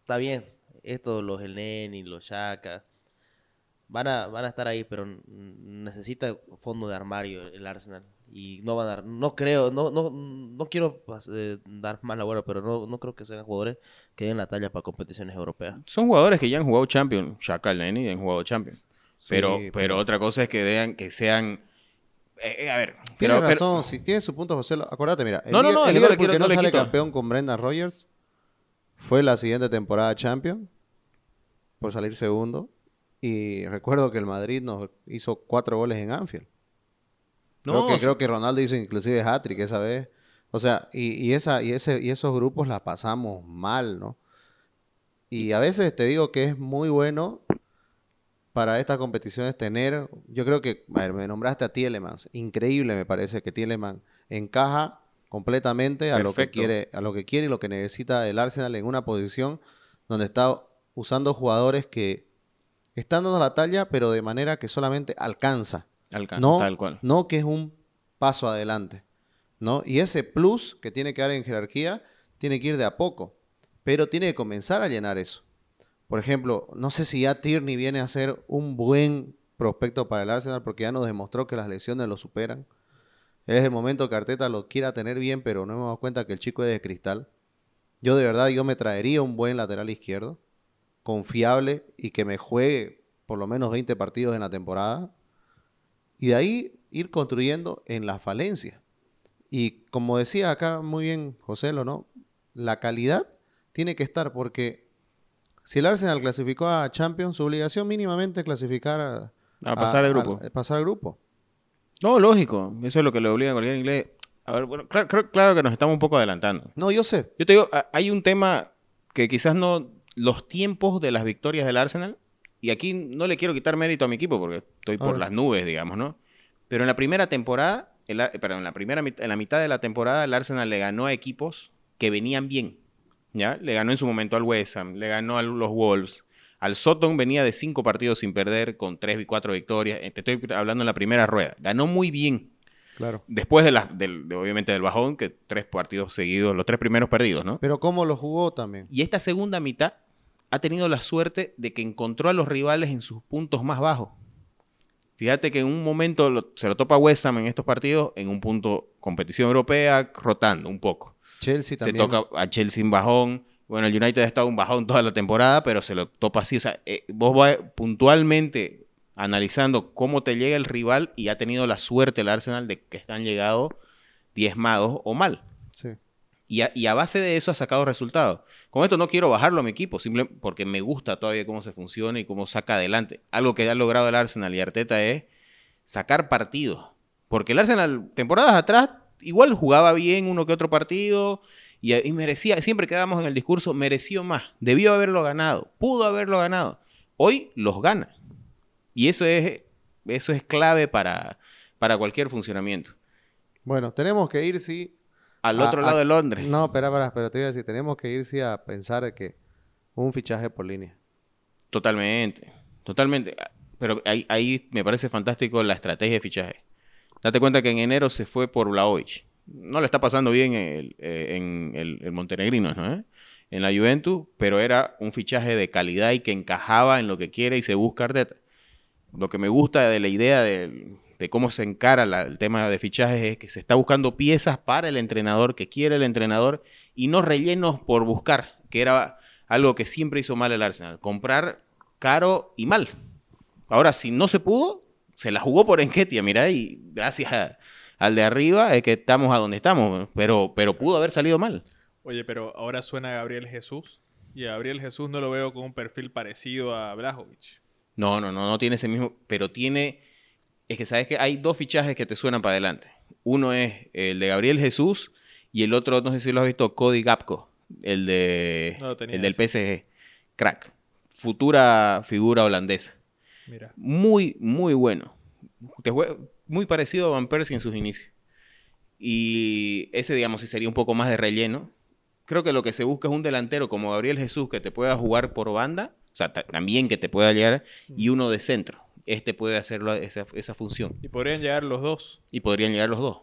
[SPEAKER 3] está bien, estos, los El Neni, los Shaka, van a, van a estar ahí, pero necesita fondo de armario el Arsenal. Y no van a dar, no creo, no, no, no quiero pas- eh, dar más la buena, pero no, no creo que sean jugadores que den la talla para competiciones europeas.
[SPEAKER 4] Son jugadores que ya han jugado Champions. Shaka, el Neni, han jugado Champions. Pero,
[SPEAKER 1] Sí,
[SPEAKER 4] pero otra cosa es que vean que sean... eh, eh, a ver,
[SPEAKER 1] Tiene
[SPEAKER 4] pero- pero-
[SPEAKER 1] razón, si tiene su punto, José. Acuérdate, mira. el
[SPEAKER 4] No, no, no,
[SPEAKER 1] el
[SPEAKER 4] le
[SPEAKER 1] Liverpool
[SPEAKER 4] quiero-
[SPEAKER 1] que
[SPEAKER 4] no
[SPEAKER 1] no
[SPEAKER 4] le
[SPEAKER 1] sale
[SPEAKER 4] quito.
[SPEAKER 1] campeón con Brendan Rodgers fue la siguiente temporada Champion por salir segundo. Y recuerdo que el Madrid nos hizo cuatro goles en Anfield.
[SPEAKER 4] No,
[SPEAKER 1] creo, que, creo que Ronaldo hizo inclusive hat-trick esa vez. O sea, y, y esa, y, ese, y esos grupos la pasamos mal, ¿no? Y a veces te digo que es muy bueno para estas competiciones tener, yo creo que, a ver, me nombraste a Tielemans, increíble me parece que Tielemans encaja completamente a lo que quiere, a lo que quiere y lo que necesita el Arsenal en una posición donde está usando jugadores que están dando la talla, pero de manera que solamente alcanza.
[SPEAKER 4] Alcanza,
[SPEAKER 1] No,
[SPEAKER 4] tal cual.
[SPEAKER 1] no que es un paso adelante. ¿no? Y ese plus que tiene que dar en jerarquía tiene que ir de a poco. Pero tiene que comenzar a llenar eso. Por ejemplo, no sé si ya Tierney viene a ser un buen prospecto para el Arsenal porque ya nos demostró que las lesiones lo superan. Es el momento que Arteta lo quiera tener bien, pero no hemos dado cuenta que el chico es de cristal. Yo de verdad, yo me traería un buen lateral izquierdo, confiable y que me juegue por lo menos 20 partidos en la temporada. Y de ahí ir construyendo en la falencia. Y como decía acá muy bien José, ¿lo no? La calidad tiene que estar porque si el Arsenal clasificó a Champions, su obligación mínimamente es clasificar a,
[SPEAKER 4] A pasar el grupo.
[SPEAKER 1] a pasar al grupo.
[SPEAKER 4] No, lógico. Eso es lo que le obliga a cualquier inglés. A ver, bueno, claro, que nos estamos un poco adelantando.
[SPEAKER 1] No, yo sé.
[SPEAKER 4] Yo te digo, hay un tema que quizás no. Los tiempos de las victorias del Arsenal. Y aquí no le quiero quitar mérito a mi equipo porque estoy por las nubes, digamos, ¿no? Pero en la primera temporada, el perdón, en la primera en la mitad de la temporada, el Arsenal le ganó a equipos que venían bien. ¿Ya? Le ganó en su momento al West Ham, le ganó a los Wolves. Al Soton venía de cinco partidos sin perder, con tres y cuatro victorias. Eh, Te estoy hablando en la primera rueda. Ganó muy bien.
[SPEAKER 1] Claro.
[SPEAKER 4] Después de, la, del- de, obviamente del bajón, que tres partidos seguidos, los tres primeros perdidos, ¿no?
[SPEAKER 1] Pero cómo lo jugó también.
[SPEAKER 4] Y esta segunda mitad ha tenido la suerte de que encontró a los rivales en sus puntos más bajos. Fíjate que en un momento lo- se lo topa West Ham en estos partidos, en un punto competición europea, rotando un poco.
[SPEAKER 1] Chelsea
[SPEAKER 4] Se
[SPEAKER 1] también.
[SPEAKER 4] toca a Chelsea un bajón. Bueno, el United ha estado un bajón toda la temporada, pero se lo topa así. O sea, eh, vos vas puntualmente analizando cómo te llega el rival y ha tenido la suerte el Arsenal de que están llegados diezmados o mal.
[SPEAKER 1] Sí.
[SPEAKER 4] Y a, y a base de eso ha sacado resultados. Con esto no quiero bajarlo a mi equipo, simplemente porque me gusta todavía cómo se funciona y cómo saca adelante. Algo que ha logrado el Arsenal y Arteta es sacar partidos. Porque el Arsenal, temporadas atrás, igual jugaba bien uno que otro partido y, y merecía, siempre quedamos en el discurso, mereció más, debió haberlo ganado, pudo haberlo ganado. Hoy los gana. Y eso es, eso es clave para, para cualquier funcionamiento.
[SPEAKER 1] Bueno, tenemos que ir, sí.
[SPEAKER 4] Al
[SPEAKER 1] a-
[SPEAKER 4] otro
[SPEAKER 1] a-
[SPEAKER 4] lado de Londres.
[SPEAKER 1] No, espera, espera, pero te iba a decir, tenemos que ir, sí, a pensar que un fichaje por línea.
[SPEAKER 4] Totalmente, totalmente. Pero ahí, ahí me parece fantástico la estrategia de fichaje. Date cuenta que en enero se fue por Blaovic. No le está pasando bien el, eh, en el, el montenegrino, ¿no? ¿Eh? En la Juventus, pero era un fichaje de calidad y que encajaba en lo que quiere y se busca Arteta. Lo que me gusta de la idea de, de cómo se encara el tema de fichajes es que se está buscando piezas para el entrenador, que quiere el entrenador, y no rellenos por buscar, que era algo que siempre hizo mal el Arsenal. Comprar caro y mal. Ahora, si no se pudo, se la jugó por Enquetia, mira, y gracias a- al de arriba es que estamos a donde estamos, pero, pero pudo haber salido mal.
[SPEAKER 2] Oye, pero ahora suena Gabriel Jesús. Y a Gabriel Jesús no lo veo con un perfil parecido a Blajovic.
[SPEAKER 4] No, no, no, no tiene ese mismo, pero tiene, es que sabes que hay dos fichajes que te suenan para adelante. Uno es el de Gabriel Jesús y el otro, no sé si lo has visto, Cody Gapco, el de
[SPEAKER 2] No
[SPEAKER 4] el del. PSG, crack, futura figura holandesa.
[SPEAKER 2] Mira.
[SPEAKER 4] Muy, muy bueno. Muy parecido a Van Persie en sus inicios. Y ese, digamos, sí sería un poco más de relleno. Creo que lo que se busca es un delantero como Gabriel Jesús que te pueda jugar por banda, o sea, ta- también que te pueda llegar, y uno de centro. Este puede hacerlo esa, esa función.
[SPEAKER 2] Y podrían llegar los dos.
[SPEAKER 4] Y podrían llegar los dos.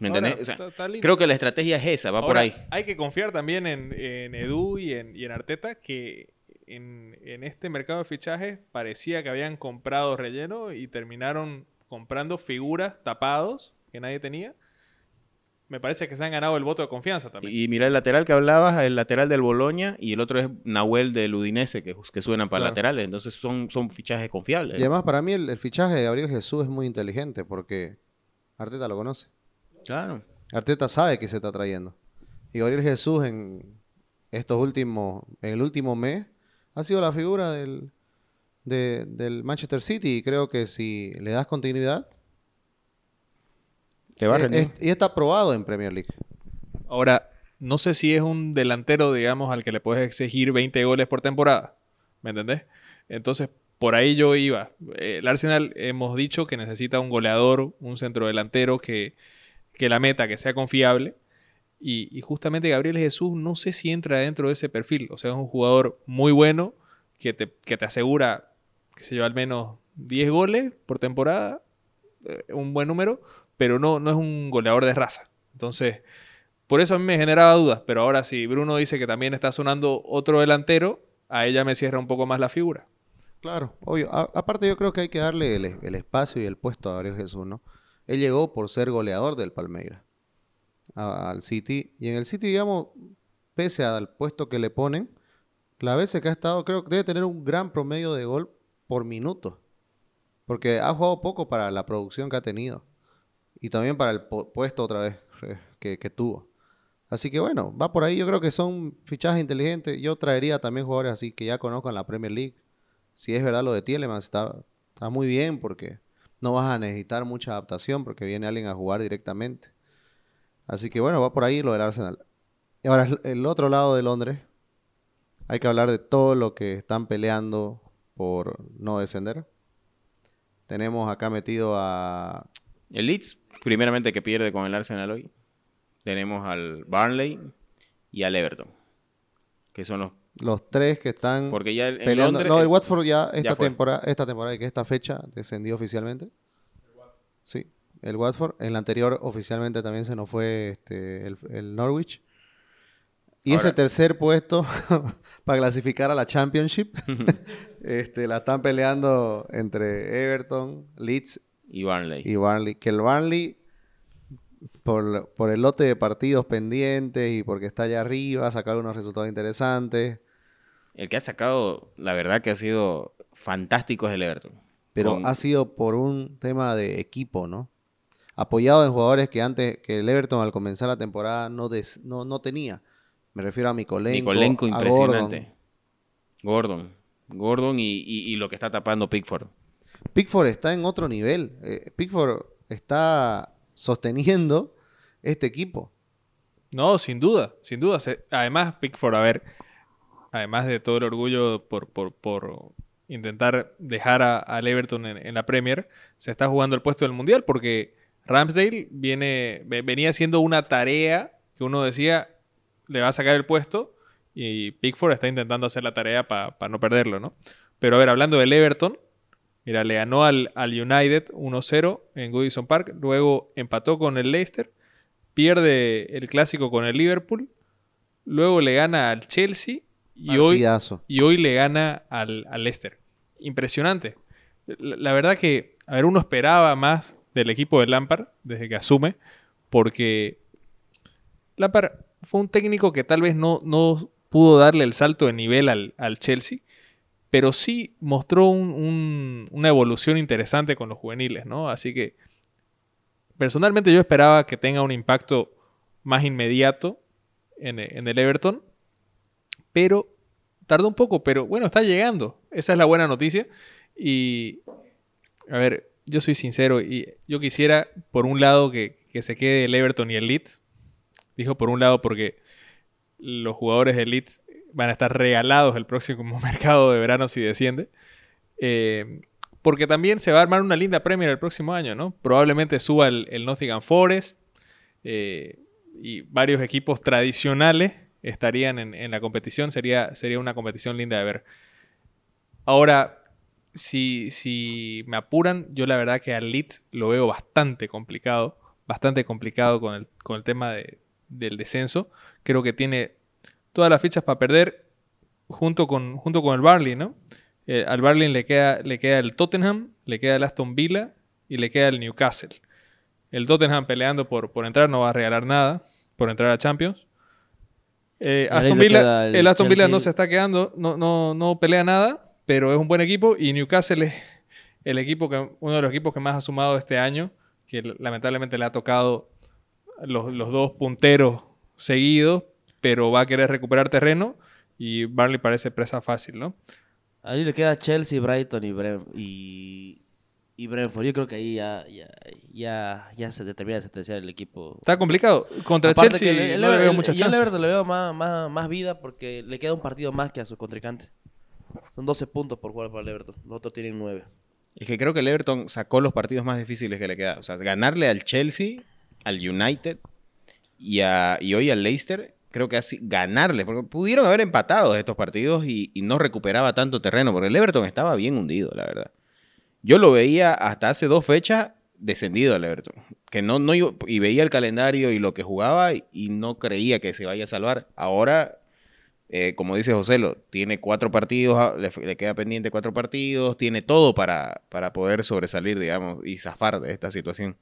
[SPEAKER 4] ¿Me
[SPEAKER 2] Ahora,
[SPEAKER 4] entendés? O sea,
[SPEAKER 2] está- está lindo.
[SPEAKER 4] creo que la estrategia es esa, va por ahí.
[SPEAKER 2] Hay que confiar también en, en Edu y en, y en Arteta que en, en este mercado de fichajes parecía que habían comprado relleno y terminaron comprando figuras tapados que nadie tenía. Me parece que se han ganado el voto de confianza también.
[SPEAKER 4] Y mira el lateral que hablabas, el lateral del Boloña y el otro es Nahuel del Udinese, que, que suenan para
[SPEAKER 1] Claro.
[SPEAKER 4] laterales. Entonces son, son fichajes confiables.
[SPEAKER 1] Y además, para mí, el, el fichaje de Gabriel Jesús es muy inteligente porque Arteta lo conoce.
[SPEAKER 4] Claro.
[SPEAKER 1] Arteta sabe que se está trayendo. Y Gabriel Jesús en estos últimos, en el último mes, ha sido la figura del, de- del Manchester City. Y creo que si le das continuidad,
[SPEAKER 4] Te va a
[SPEAKER 1] eh,
[SPEAKER 4] rendir.
[SPEAKER 1] es- y está probado en Premier League.
[SPEAKER 2] Ahora, no sé si es un delantero, digamos, al que le puedes exigir 20 goles por temporada. ¿Me entendés? Entonces, por ahí yo iba. Eh, El Arsenal hemos dicho que necesita un goleador, un centrodelantero que, que la meta, que sea confiable. Y, justamente Gabriel Jesús no sé si entra dentro de ese perfil. O sea, es un jugador muy bueno que te, que te asegura, que se lleva al menos 10 goles por temporada. eh, un buen número, pero no, no es un goleador de raza. Entonces, por eso a mí me generaba dudas, pero ahora si Bruno dice que también está sonando otro delantero, a ella me cierra un poco más la figura.
[SPEAKER 1] Claro, obvio. Aparte yo creo que hay que darle el, el espacio y el puesto a Gabriel Jesús, ¿no? Él llegó por ser goleador del Palmeiras al City. Y en el City, digamos, pese al puesto que le ponen, la veces que ha estado, creo que debe tener un gran promedio de gol por minuto. Porque ha jugado poco para la producción que ha tenido. Y también para el pu- puesto otra vez que, que tuvo. Así que bueno, va por ahí. Yo creo que son fichajes inteligentes. Yo traería también jugadores así que ya conozcan la Premier League. Si es verdad lo de Tielemans, está, está muy bien porque no vas a necesitar mucha adaptación porque viene alguien a jugar directamente. Así que bueno, va por ahí lo del Arsenal. Y ahora el- otro lado de Londres. Hay que hablar de todo lo que están peleando por no descender. Tenemos acá metido a
[SPEAKER 4] El Leeds, primeramente que pierde con el Arsenal hoy. Tenemos al Barnley y al Everton. Que son los.
[SPEAKER 1] los tres que están
[SPEAKER 4] Porque ya en
[SPEAKER 1] peleando.
[SPEAKER 4] Londres.
[SPEAKER 1] no, el Watford ya esta temporada, esta temporada y que esta fecha descendió oficialmente. Sí, el Watford. En la anterior oficialmente también se nos fue este, el, el Norwich. Y ese tercer puesto para clasificar a la Championship, este, la están peleando entre Everton, Leeds
[SPEAKER 4] Y Barnley.
[SPEAKER 1] y Barnley. Que el Barnley, por, por el lote de partidos pendientes y porque está allá arriba, ha sacado unos resultados interesantes.
[SPEAKER 4] El que ha sacado, la verdad que ha sido fantástico es el Everton.
[SPEAKER 1] Pero
[SPEAKER 4] Con-
[SPEAKER 1] ha sido por un tema de equipo, ¿no? Apoyado en jugadores que antes, que el Everton al comenzar la temporada no, des- no, no tenía. Me refiero a Mikolenko,
[SPEAKER 4] Nicolenko
[SPEAKER 1] a
[SPEAKER 4] impresionante.
[SPEAKER 1] Gordon.
[SPEAKER 4] Gordon. Gordon y, y- y lo que está tapando Pickford.
[SPEAKER 1] Pickford está en otro nivel. Eh, Pickford está sosteniendo este equipo.
[SPEAKER 2] No, sin duda, sin duda. Se- Además, Pickford, a ver, además de todo el orgullo por, por, por intentar dejar a- al Everton en, en la Premier, se está jugando el puesto del Mundial porque Ramsdale viene, ve- venía haciendo una tarea que uno decía le va a sacar el puesto y Pickford está intentando hacer la tarea para no perderlo, ¿no? Pero a ver, hablando del Everton, mira, le ganó al, al United 1-0 en Goodison Park, luego empató con el Leicester, pierde el clásico con el Liverpool, luego le gana al Chelsea y hoy, y hoy le gana al, al Leicester. Impresionante. La, la verdad que, a ver, uno esperaba más del equipo de Lampard desde que asume, porque Lampard fue un técnico que tal vez no, no pudo darle el salto de nivel al, al Chelsea, pero sí mostró un- un- una evolución interesante con los juveniles, ¿no? Así que personalmente yo esperaba que tenga un impacto más inmediato en, en el Everton, pero tardó un poco, pero bueno, está llegando. Esa es la buena noticia. Y, a ver, yo soy sincero y yo quisiera, por un lado, que, que se quede el Everton y el Leeds. Dijo por un lado porque los jugadores del Leeds van a estar regalados el próximo mercado de verano si desciende. Eh, porque también se va a armar una linda Premier el próximo año, ¿no? Probablemente suba el, el Nottingham Forest eh, y varios equipos tradicionales estarían en, en la competición. Sería, sería una competición linda de ver. Ahora, si, si me apuran, yo la verdad que al Leeds lo veo bastante complicado. Bastante complicado con el, con el tema de- del descenso. Creo que tiene todas las fichas para perder junto con, junto con el Barley, ¿no? Eh, al Barley le queda, le queda el Tottenham, le queda el Aston Villa y le queda el Newcastle. El Tottenham peleando por, por entrar no va a regalar nada por entrar a Champions. Eh, Aston Villa, el,
[SPEAKER 3] el
[SPEAKER 2] Aston Villa no se está quedando, no, no, no pelea nada, pero es un buen equipo y Newcastle es el equipo que, uno de los equipos que más ha sumado este año, que lamentablemente le ha tocado los, los dos punteros seguidos, pero va a querer recuperar terreno y Barley parece presa fácil, ¿no?
[SPEAKER 3] Ahí le queda Chelsea, Brighton y, Bren- y, y Brentford. Yo creo que ahí ya, ya, ya, ya se determina de sentenciar el equipo.
[SPEAKER 2] Está complicado. Contra
[SPEAKER 3] Aparte
[SPEAKER 2] Chelsea
[SPEAKER 3] que el- el
[SPEAKER 2] no le veo
[SPEAKER 3] el-
[SPEAKER 2] mucha chance.
[SPEAKER 3] Everton le veo más, más, más vida porque le queda un partido más que a su contrincante. Son 12 puntos por jugar para el Everton. Los otros tienen 9.
[SPEAKER 4] Es que creo que el Everton sacó los partidos más difíciles que le quedan. O sea, ganarle al Chelsea, al United y, a- y hoy al Leicester, creo que así, ganarle. Porque pudieron haber empatado estos partidos y, no recuperaba tanto terreno. Porque el Everton estaba bien hundido, la verdad. Yo lo veía hasta hace dos fechas descendido al Everton. Que no, no y veía el calendario y lo que jugaba y no creía que se vaya a salvar. Ahora, eh, como dice José, lo, tiene cuatro partidos, ah, le, le queda pendiente cuatro partidos, tiene todo para, para poder sobresalir, digamos, y zafar de esta situación.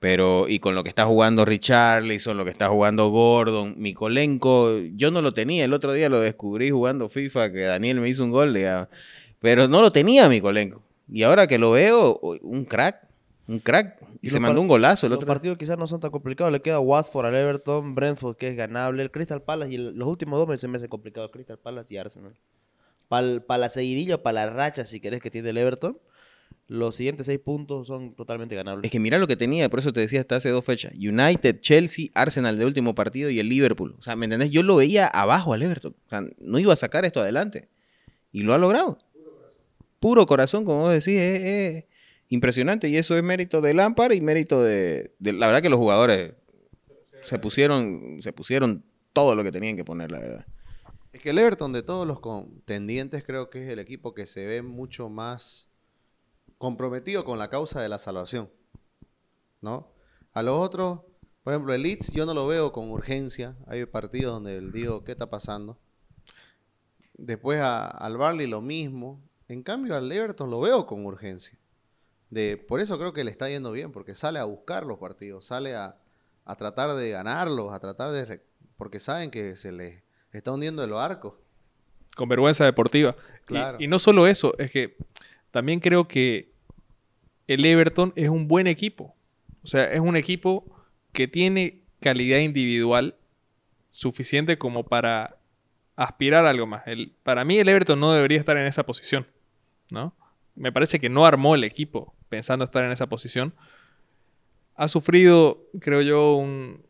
[SPEAKER 4] Pero, y con lo que está jugando Richarlison, lo que está jugando Gordon, Mikolenko, yo no lo tenía, el otro día lo descubrí jugando FIFA, que Daniel me hizo un gol, digamos. pero no lo tenía Mikolenko. Y ahora que lo veo, un crack, un crack, y,
[SPEAKER 3] Y
[SPEAKER 4] se
[SPEAKER 3] los
[SPEAKER 4] mandó un golazo el
[SPEAKER 3] Los
[SPEAKER 4] otro día.
[SPEAKER 3] partidos quizás no son tan complicados. Le queda Watford al Everton, Brentford que es ganable, el Crystal Palace y el- los últimos dos me- se me hacen complicados. Crystal Palace y Arsenal. Para la seguidilla para la racha, si querés, que tiene el Everton, los siguientes seis puntos son totalmente ganables.
[SPEAKER 4] Es que mira lo que tenía, por eso te decía hasta hace dos fechas. United, Chelsea, Arsenal de último partido y el Liverpool. O sea, ¿me entendés? Yo lo veía abajo al Everton. O sea, no iba a sacar esto adelante. Y lo ha logrado. Puro corazón, como vos decís, es, es impresionante. Y eso es mérito de Lampard y mérito de, La verdad que los jugadores se pusieron, se pusieron todo lo que tenían que poner, la verdad.
[SPEAKER 1] Es que el Everton de todos los contendientes creo que es el equipo que se ve mucho más comprometido con la causa de la salvación. ¿No? A los otros Por ejemplo, el Leeds yo no lo veo con urgencia. Hay partidos donde digo, ¿qué está pasando? Después a- al Barley lo mismo. En cambio, al Everton lo veo con urgencia. De, por eso creo que le está yendo bien, porque sale a buscar los partidos, sale a, a tratar de ganarlos, a tratar de... re- porque saben que se les está hundiendo el barco.
[SPEAKER 2] con vergüenza deportiva. Y-
[SPEAKER 1] Claro.
[SPEAKER 2] Y, no solo eso, es que también creo que el Everton es un buen equipo. O sea, es un equipo que tiene calidad individual suficiente como para aspirar a algo más. El, para mí el Everton no debería estar en esa posición, ¿no? Me parece que no armó el equipo pensando estar en esa posición. Ha sufrido, creo yo, un,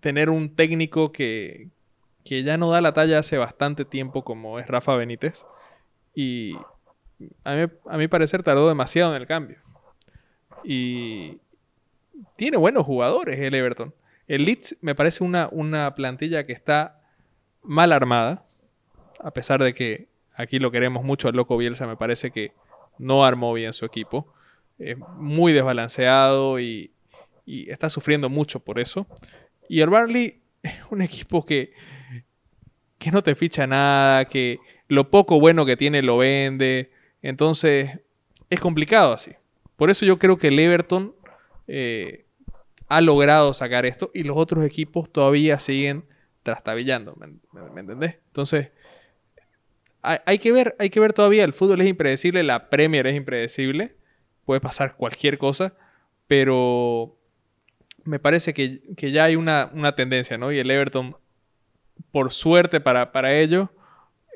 [SPEAKER 2] tener un técnico que, que ya no da la talla hace bastante tiempo como es Rafa Benítez. Y a a mi parecer tardó demasiado en el cambio. Y tiene buenos jugadores el Everton. El Leeds me parece una, una plantilla que está mal armada. A pesar de que aquí lo queremos mucho al loco Bielsa, me parece que no armó bien su equipo. Es muy desbalanceado y, y está sufriendo mucho por eso. Y el Barley es un equipo que, que no te ficha nada, que lo poco bueno que tiene lo vende. Entonces, es complicado así. Por eso yo creo que el Everton eh, ha logrado sacar esto y los otros equipos todavía siguen trastabillando. ¿Me, entendés? Entonces, hay que ver, hay que ver todavía. El fútbol es impredecible, la Premier es impredecible. Puede pasar cualquier cosa, pero me parece que, que ya hay una, una tendencia, ¿no? Y el Everton, por suerte para, para ellos,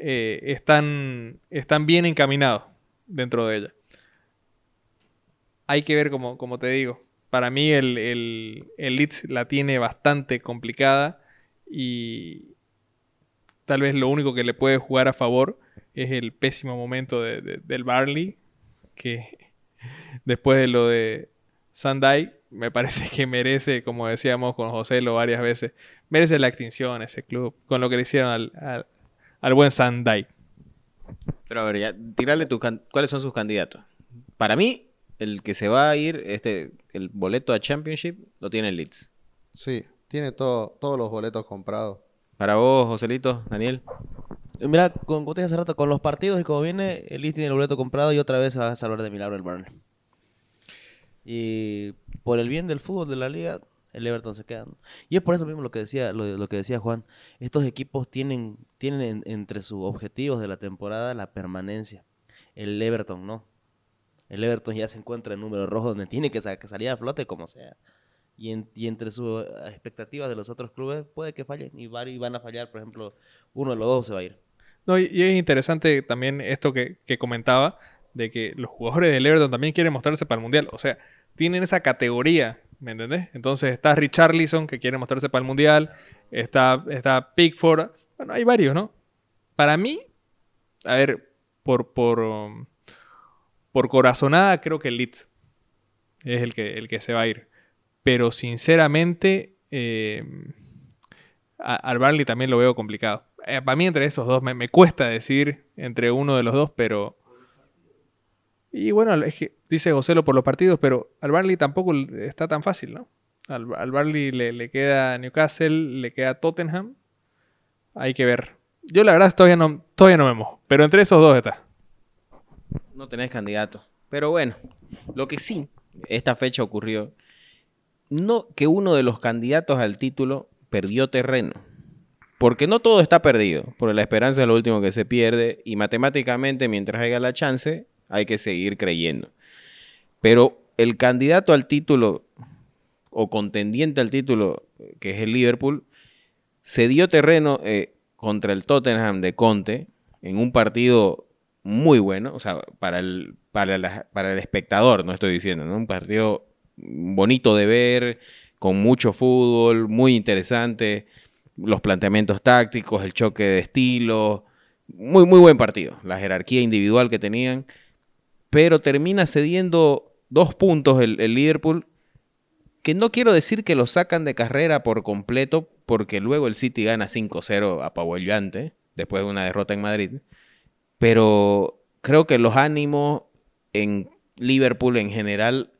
[SPEAKER 2] eh, están, están bien encaminados dentro de ella. Hay que ver, como, como te digo, para mí el, el, el Leeds la tiene bastante complicada y tal vez lo único que le puede jugar a favor es el pésimo momento de- de- del Barley, que después de lo de Sandai, me parece que merece, como decíamos con José lo varias veces, merece la extinción ese club, con lo que le hicieron al, al- al buen Sandai.
[SPEAKER 4] Pero a ver, ya, tirarle tu can- cuáles son sus candidatos. Para mí, el que se va a ir, este, el boleto a Championship, lo tiene el Leeds.
[SPEAKER 1] Sí, tiene todo, todos los boletos comprados.
[SPEAKER 4] Para vos, Joselito, Daniel.
[SPEAKER 3] Mira, con, como te hace rato, con los partidos y como viene, el Leeds tiene el boleto comprado y otra vez se va a salvar de milagro el Burnley. Y por el bien del fútbol de la liga, el Everton se queda. Y es por eso mismo lo que decía, lo, que decía Juan. Estos equipos tienen, tienen en- entre sus objetivos de la temporada la permanencia. El Everton no. El Everton ya se encuentra en número rojo donde tiene que, sa- que salir a flote como sea. Y, y entre sus eh, expectativas de los otros clubes puede que fallen. Y, van a fallar, por ejemplo, uno de los dos se va a ir.
[SPEAKER 2] No, y, es interesante también esto que, que comentaba, de que los jugadores del Everton también quieren mostrarse para el Mundial. O sea, tienen esa categoría, ¿me entendés? Entonces está Richarlison, que quiere mostrarse para el Mundial, está, está Pickford, bueno, hay varios, ¿no? Para mí, a ver, por, por, um, por corazonada creo que el Leeds es el que, el que se va a ir. Pero sinceramente, eh, al Barley también lo veo complicado. Eh, para mí entre esos dos me, cuesta decir entre uno de los dos, pero... Y bueno, es que dice Joselo por los partidos, pero al Barley tampoco está tan fácil, ¿no? Al, al Barley le, le queda Newcastle, le queda Tottenham. Hay que ver. Yo la verdad todavía no, todavía no pero entre esos dos está.
[SPEAKER 4] No tenés candidato. Pero bueno, lo que sí, esta fecha ocurrió, no que uno de los candidatos al título perdió terreno. Porque no todo está perdido, porque la esperanza es lo último que se pierde y matemáticamente mientras haya la chance hay que seguir creyendo. Pero el candidato al título o contendiente al título, que es el Liverpool, se dio terreno eh, contra el Tottenham de Conte en un partido muy bueno, o sea, para el, para para el espectador, no estoy diciendo, ¿no? Un partido bonito de ver, con mucho fútbol, muy interesante, los planteamientos tácticos, el choque de estilo, muy, muy buen partido, la jerarquía individual que tenían, pero termina cediendo dos puntos el, el Liverpool, que no quiero decir que lo sacan de carrera por completo, porque luego el City gana 5-0 apabullante, después de una derrota en Madrid, pero creo que los ánimos en Liverpool en general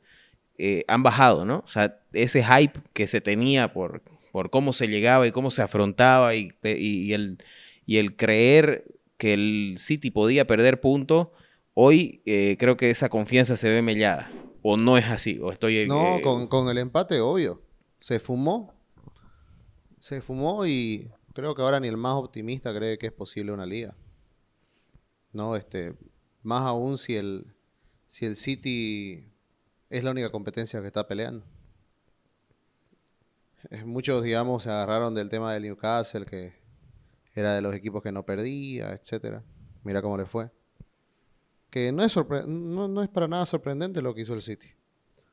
[SPEAKER 4] eh, han bajado, ¿no? O sea, ese hype que se tenía por, por cómo se llegaba y cómo se afrontaba y, y el, y el creer que el City podía perder puntos, hoy eh, creo que esa confianza se ve mellada. ¿O no es así? ¿O estoy,
[SPEAKER 1] No,
[SPEAKER 4] eh,
[SPEAKER 1] con, con el empate, obvio. Se fumó. Se fumó y creo que ahora ni el más optimista cree que es posible una liga. No, este, más aún si el, si el City es la única competencia que está peleando. Muchos, digamos, se agarraron del tema del Newcastle, que era de los equipos que no perdía, etcétera. Mira cómo le fue. Que no es, no, no es para nada sorprendente lo que hizo el City.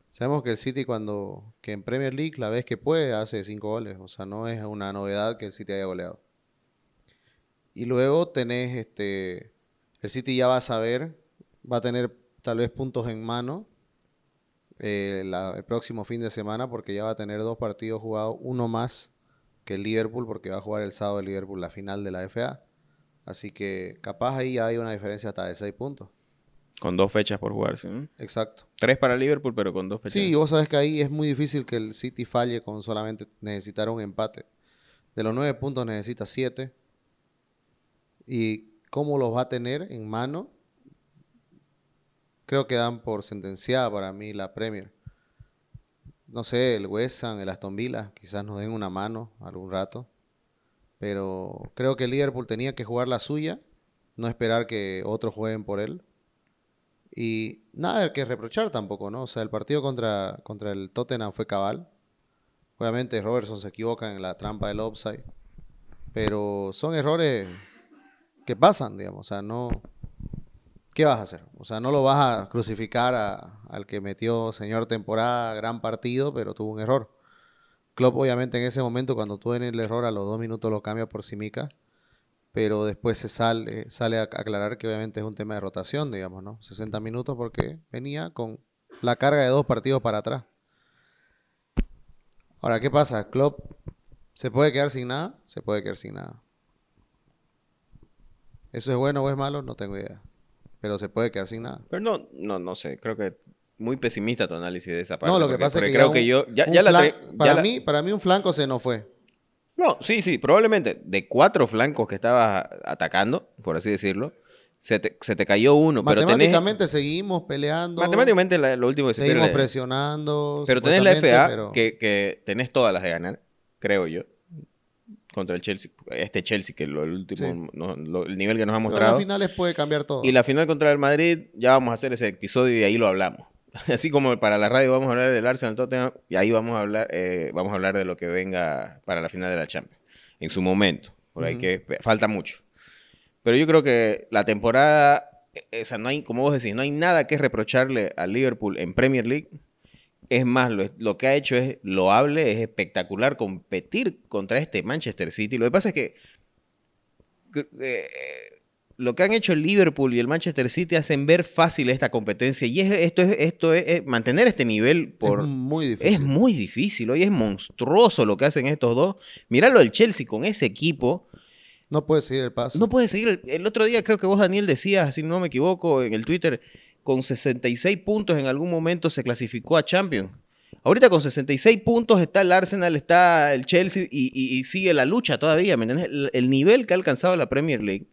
[SPEAKER 1] Sabemos que el City cuando, que en Premier League la vez que puede hace cinco goles. O sea, no es una novedad que el City haya goleado. Y luego tenés este, el City ya va a saber, va a tener tal vez puntos en mano eh, la- el próximo fin de semana porque ya va a tener dos partidos jugados, uno más que el Liverpool porque va a jugar el sábado el Liverpool la final de la FA. Así que capaz ahí hay una diferencia hasta de seis puntos.
[SPEAKER 4] Con dos fechas por jugarse. ¿no?
[SPEAKER 1] Exacto.
[SPEAKER 4] Tres para Liverpool, pero con dos fechas.
[SPEAKER 1] Sí, vos sabes que ahí es muy difícil que el City falle con solamente necesitar un empate. De los nueve puntos necesita siete. ¿Y cómo los va a tener en mano? Creo que dan por sentenciada para mí la Premier. No sé, el West el Aston Villa, quizás nos den una mano algún rato. Pero creo que Liverpool tenía que jugar la suya, no esperar que otros jueguen por él. Y nada que reprochar tampoco, ¿no? O sea, el partido contra, contra el Tottenham fue cabal. Obviamente Robertson se equivoca en la trampa del offside. Pero son errores que pasan, digamos. O sea, no... ¿Qué vas a hacer? O sea, no lo vas a crucificar a- al que metió señor temporada, gran partido, pero tuvo un error. Klopp obviamente en ese momento cuando tuvo el error a los dos minutos lo cambia por Simica pero después se sale, sale a aclarar que obviamente es un tema de rotación, digamos, ¿no? 60 minutos porque venía con la carga de dos partidos para atrás. Ahora, ¿qué pasa? Klopp se puede quedar sin nada, se puede quedar sin nada. ¿Eso es bueno o es malo? No tengo idea. Pero se puede quedar sin nada.
[SPEAKER 4] Pero no, no, no sé. Creo que muy pesimista tu análisis de esa parte.
[SPEAKER 1] No, lo que
[SPEAKER 4] porque-
[SPEAKER 1] pasa es que
[SPEAKER 4] creo que yo ya, ya la
[SPEAKER 1] para
[SPEAKER 4] la-
[SPEAKER 1] mí, para mí un flanco se nos fue.
[SPEAKER 4] No, sí, sí, probablemente de cuatro flancos que estabas atacando, por así decirlo, se te, se te cayó uno, pero tenés
[SPEAKER 1] Matemáticamente seguimos peleando,
[SPEAKER 4] matemáticamente la- lo último que se
[SPEAKER 1] seguimos
[SPEAKER 4] pierde.
[SPEAKER 1] presionando.
[SPEAKER 4] Pero tenés la FA
[SPEAKER 1] pero-
[SPEAKER 4] que, que tenés todas las de ganar, creo yo. Contra el Chelsea, este Chelsea que lo, el último
[SPEAKER 1] Sí.
[SPEAKER 4] no- lo- el nivel que nos ha
[SPEAKER 1] pero
[SPEAKER 4] mostrado.
[SPEAKER 1] las finales puede cambiar todo.
[SPEAKER 4] Y la final contra el Madrid, ya vamos a hacer ese episodio y ahí lo hablamos. Así como para la radio vamos a hablar del Arsenal Tottenham, y ahí vamos a hablar, eh, vamos a hablar de lo que venga para la final de la Champions. En su momento. Por ahí que falta mucho. Pero yo creo que la temporada, o sea, no hay, como vos decís, no hay nada que reprocharle al Liverpool en Premier League. Es más, lo, lo que ha hecho es loable, es espectacular competir contra este Manchester City. Lo que pasa es que eh, lo que han hecho el Liverpool y el Manchester City hacen ver fácil esta competencia. Y es, esto es, esto es, es mantener este nivel por.
[SPEAKER 1] es muy difícil.
[SPEAKER 4] Es muy difícil, hoy es monstruoso lo que hacen estos dos. Míralo el Chelsea con ese equipo.
[SPEAKER 1] No puede seguir el paso.
[SPEAKER 4] No puede seguir. El, el otro día creo que vos, Daniel, decías, si no me equivoco, en el Twitter, con 66 puntos en algún momento se clasificó a Champions. Ahorita con 66 puntos está el Arsenal, está el Chelsea y, y- y sigue la lucha todavía. ¿me entendés? El, el nivel que ha alcanzado la Premier League.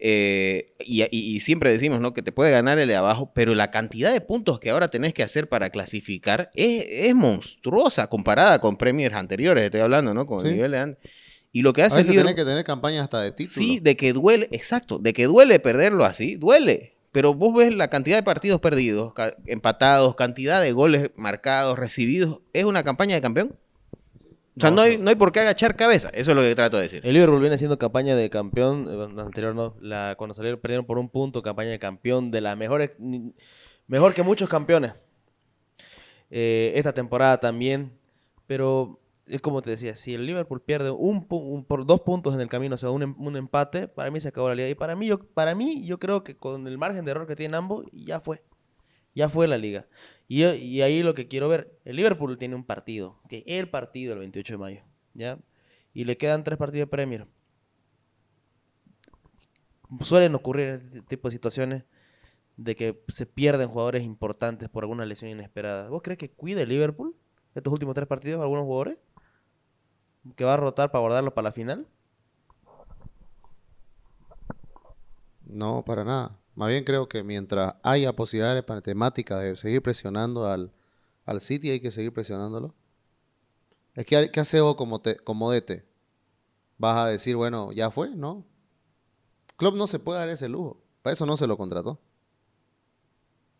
[SPEAKER 4] eh, y, siempre decimos ¿no? que te puede ganar el de abajo, pero la cantidad de puntos que ahora tenés que hacer para clasificar es, es monstruosa comparada con Premiers anteriores, estoy hablando, ¿no? Con el
[SPEAKER 1] Sí.
[SPEAKER 4] nivel de antes. Y lo que
[SPEAKER 1] a
[SPEAKER 4] hace
[SPEAKER 1] veces tenés que tener campañas hasta de título.
[SPEAKER 4] Sí, de que duele, exacto, de que duele perderlo así, duele. Pero vos ves la cantidad de partidos perdidos, empatados, cantidad de goles marcados, recibidos. ¿Es una campaña de campeón? O sea,
[SPEAKER 1] No,
[SPEAKER 4] no, hay,
[SPEAKER 1] no.
[SPEAKER 4] hay por qué agachar cabeza. Eso es lo que trato de decir.
[SPEAKER 3] El Liverpool viene siendo campaña de campeón, eh, la anterior no, la, cuando salieron perdieron por un punto, campaña de campeón, de las mejores, mejor que muchos campeones. Eh, esta temporada también, pero como te decía, si el Liverpool pierde un, un- por dos puntos en el camino, o sea, un, em- un empate, para mí se acabó la liga. Y para mí, yo, para mí, yo creo que con el margen de error que tienen ambos, ya fue. Ya fue la liga. Y, y ahí lo que quiero ver, el Liverpool tiene un partido, que el partido el 28 de mayo, ¿ya? Y le quedan tres partidos de Premier. Suelen ocurrir este tipo de situaciones. de que se pierden jugadores importantes por alguna lesión inesperada. ¿Vos crees que cuide el Liverpool estos últimos tres partidos algunos jugadores? ¿Que va a rotar para guardarlos para la final?
[SPEAKER 1] No, para nada. Más bien creo que mientras haya posibilidades matemáticas de seguir presionando al, al City, hay que seguir presionándolo. Es que, ¿qué hace vos como, te, como DT? Vas a decir, bueno, ya fue, ¿no? Klopp no se puede dar ese lujo. Para eso no se lo contrató.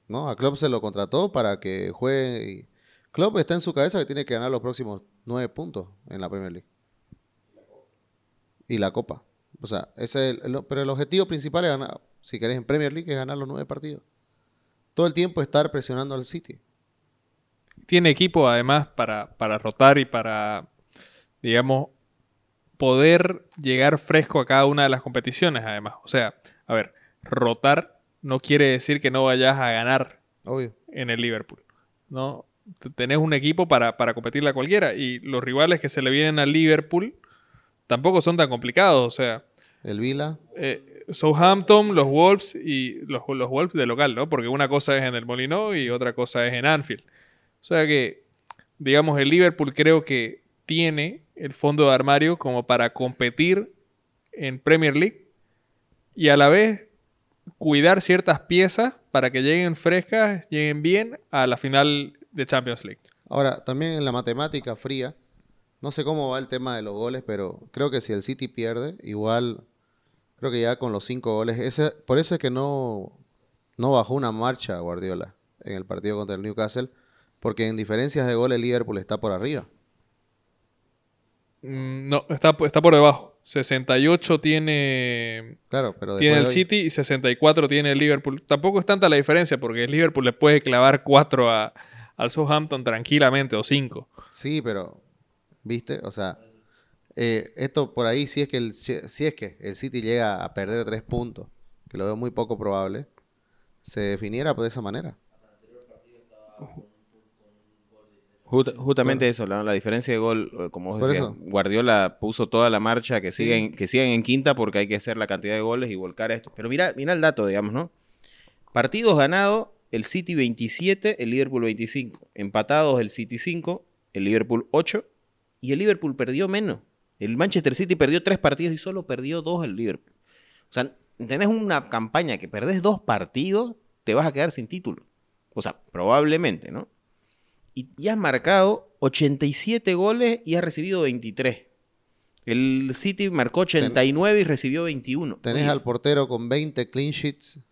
[SPEAKER 1] ¿No? A Klopp se lo contrató para que juegue. Y... Klopp está en su cabeza que tiene que ganar los próximos nueve puntos en la Premier League. Y la Copa. O sea, ese es el, pero el objetivo principal es ganar, si querés en Premier League, es ganar los nueve partidos. Todo el tiempo estar presionando al City.
[SPEAKER 2] Tiene equipo además para, para rotar y para, digamos, poder llegar fresco a cada una de las competiciones, además. O sea, a ver, rotar no quiere decir que no vayas a ganar
[SPEAKER 1] Obvio.
[SPEAKER 2] en el Liverpool. ¿no? Tenés un equipo para, para competirle a cualquiera. Y los rivales que se le vienen al Liverpool tampoco son tan complicados. O sea,
[SPEAKER 1] El Vila.
[SPEAKER 2] eh, Southampton, los Wolves y los, los Wolves de local, ¿no? Porque una cosa es en el Molino y otra cosa es en Anfield. O sea que, digamos, el Liverpool creo que tiene el fondo de armario como para competir en Premier League y a la vez cuidar ciertas piezas para que lleguen frescas, lleguen bien a la final de Champions League.
[SPEAKER 1] Ahora, también en la matemática fría, no sé cómo va el tema de los goles, pero creo que si el City pierde, igual, creo que ya con los cinco goles, ese, por eso es que no, no bajó una marcha Guardiola en el partido contra el Newcastle, porque en diferencias de goles Liverpool está por arriba.
[SPEAKER 2] Mm, No, está, está por debajo. 68 tiene,
[SPEAKER 1] Claro, pero
[SPEAKER 2] tiene el
[SPEAKER 1] hoy-
[SPEAKER 2] City y 64 tiene el Liverpool. Tampoco es tanta la diferencia porque el Liverpool le puede clavar 4 a, al Southampton tranquilamente o 5.
[SPEAKER 1] Sí, pero, ¿viste? O sea, eh, esto por ahí, si es, que el, si, si es que el City llega a perder tres puntos, que lo veo muy poco probable, se definiera de esa manera.
[SPEAKER 4] Justamente eso, la, la diferencia de gol, eh, como vos decías. Guardiola puso toda la marcha que
[SPEAKER 1] Sí.
[SPEAKER 4] siguen, que sigan en quinta porque hay que hacer la cantidad de goles y volcar esto. Pero mira, mira el dato, digamos, ¿no? Partidos ganados, el City 27, el Liverpool 25. Empatados, el City 5, el Liverpool 8 y el Liverpool perdió menos. El Manchester City perdió tres partidos y solo perdió dos el Liverpool. O sea, tenés una campaña que perdés dos partidos, te vas a quedar sin título. O sea, probablemente, ¿no? Y, y has marcado 87 goles y has recibido 23. El City marcó 89 y recibió 21.
[SPEAKER 1] Tenés
[SPEAKER 4] Oye,
[SPEAKER 1] al portero con 20 clean sheets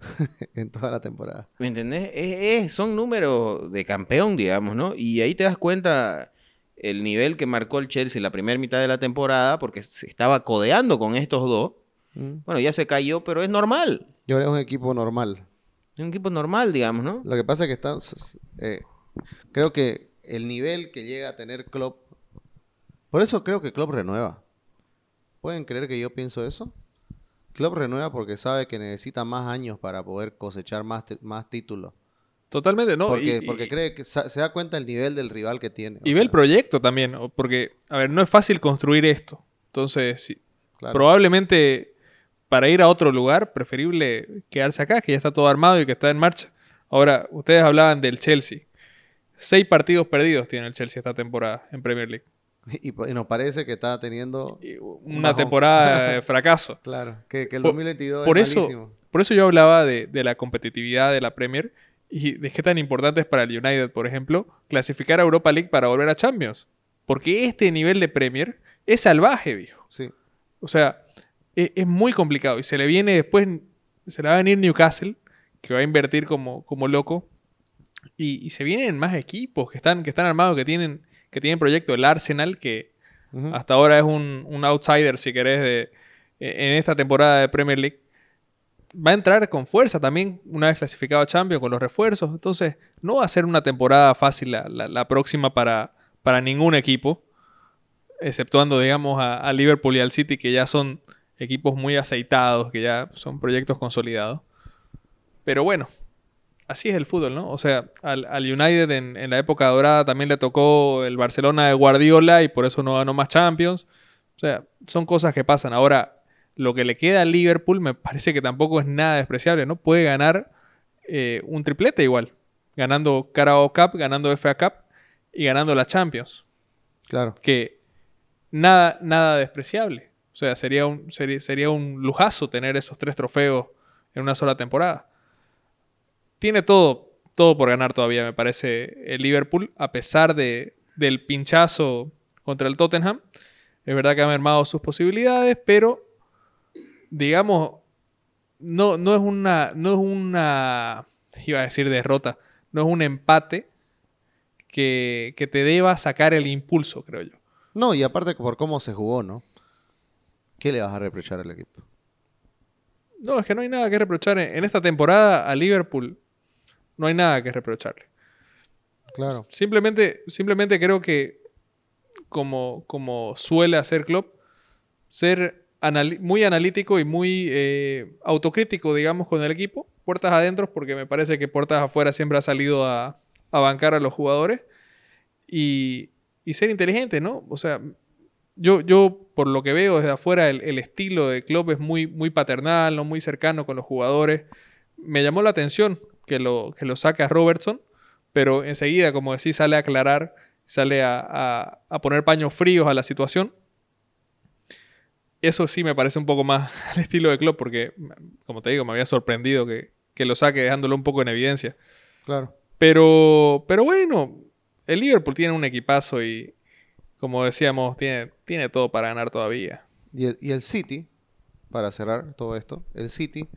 [SPEAKER 1] en toda la temporada.
[SPEAKER 4] ¿Me entendés? Es- es- son números de campeón, digamos, ¿no? Y ahí te das cuenta el nivel que marcó el Chelsea en la primera mitad de la temporada, porque se estaba codeando con estos dos.
[SPEAKER 1] Mm.
[SPEAKER 4] Bueno, ya se cayó, pero es normal.
[SPEAKER 1] Yo creo que es un equipo normal.
[SPEAKER 4] Es un equipo normal, digamos, ¿no?
[SPEAKER 1] Lo que pasa es que están, eh, creo que el nivel que llega a tener Klopp, por eso creo que Klopp renueva. ¿Pueden creer que yo pienso eso? Klopp renueva porque sabe que necesita más años para poder cosechar más, más títulos.
[SPEAKER 2] Totalmente, ¿no?
[SPEAKER 1] porque
[SPEAKER 2] Y-
[SPEAKER 1] porque cree que se da cuenta el nivel del rival que tiene.
[SPEAKER 2] Y ve el proyecto también, ¿no? porque, a ver, no es fácil construir esto. Entonces, sí,
[SPEAKER 1] claro.
[SPEAKER 2] probablemente para ir a otro lugar, preferible quedarse acá, que ya está todo armado y que está en marcha. Ahora, ustedes hablaban del Chelsea. Seis partidos perdidos tiene el Chelsea esta temporada en Premier League.
[SPEAKER 1] Y, y nos parece que está teniendo...
[SPEAKER 2] Una temporada de fracaso.
[SPEAKER 1] Claro, que, que el
[SPEAKER 2] Por-
[SPEAKER 1] 2022
[SPEAKER 2] Por
[SPEAKER 1] es
[SPEAKER 2] eso,
[SPEAKER 1] malísimo.
[SPEAKER 2] por eso yo hablaba de, de la competitividad de la Premier y de qué tan importante es para el United, por ejemplo, clasificar a Europa League para volver a Champions. Porque este nivel de Premier es salvaje, viejo.
[SPEAKER 1] Sí.
[SPEAKER 2] O sea, e- es, muy complicado. Y se le viene después, se le va a venir Newcastle, que va a invertir como, como loco. Y, y se vienen más equipos que están, que están armados, que tienen, que tienen proyecto. El Arsenal, que hasta ahora es un, un outsider, si querés, de, e, en esta temporada de Premier League. Va a entrar con fuerza también una vez clasificado a Champions con los refuerzos. Entonces, no va a ser una temporada fácil la, la- la próxima para, para ningún equipo. Exceptuando, digamos, a, a Liverpool y al City, que ya son equipos muy aceitados, que ya son proyectos consolidados. Pero bueno, así es el fútbol, ¿no? O sea, al, al United en, en la época dorada también le tocó el Barcelona de Guardiola y por eso no ganó más Champions. O sea, son cosas que pasan. Ahora, lo que le queda al Liverpool me parece que tampoco es nada despreciable, ¿no? Puede ganar eh, un triplete igual, ganando Carabao Cup, ganando FA Cup y ganando la Champions,
[SPEAKER 1] Claro.
[SPEAKER 2] que nada, nada despreciable. O sea, sería un, sería, sería un lujazo tener esos tres trofeos en una sola temporada. Tiene todo, todo por ganar todavía, me parece, el Liverpool, a pesar de, del pinchazo contra el Tottenham. Es verdad que ha mermado sus posibilidades, pero digamos, no, no es una, no es una, iba a decir derrota, no es un empate que, que te deba sacar el impulso, creo yo.
[SPEAKER 1] No, y aparte por cómo se jugó, ¿no? ¿Qué le vas a reprochar al equipo?
[SPEAKER 2] No, es que no hay nada que reprochar. En en esta temporada a Liverpool no hay nada que reprocharle.
[SPEAKER 1] Claro.
[SPEAKER 2] Simplemente, simplemente creo que, como, como suele hacer Klopp, ser muy analítico y muy eh, autocrítico, digamos, con el equipo. Puertas adentro, porque me parece que puertas afuera siempre ha salido a, a bancar a los jugadores. Y, y ser inteligente, ¿no? O sea, yo, yo por lo que veo desde afuera, el, el estilo de Klopp es muy, muy paternal, ¿no? muy cercano con los jugadores. Me llamó la atención que lo, que lo saque a Robertson, pero enseguida, como decís, sale a aclarar, sale a, a- a poner paños fríos a la situación. Eso sí me parece un poco más al estilo de Klopp, porque, como te digo, me había sorprendido que, que lo saque dejándolo un poco en evidencia.
[SPEAKER 1] Claro.
[SPEAKER 2] Pero, pero bueno, el Liverpool tiene un equipazo y, como decíamos, tiene, tiene todo para ganar todavía.
[SPEAKER 1] Y el, y el City, para cerrar todo esto, el City.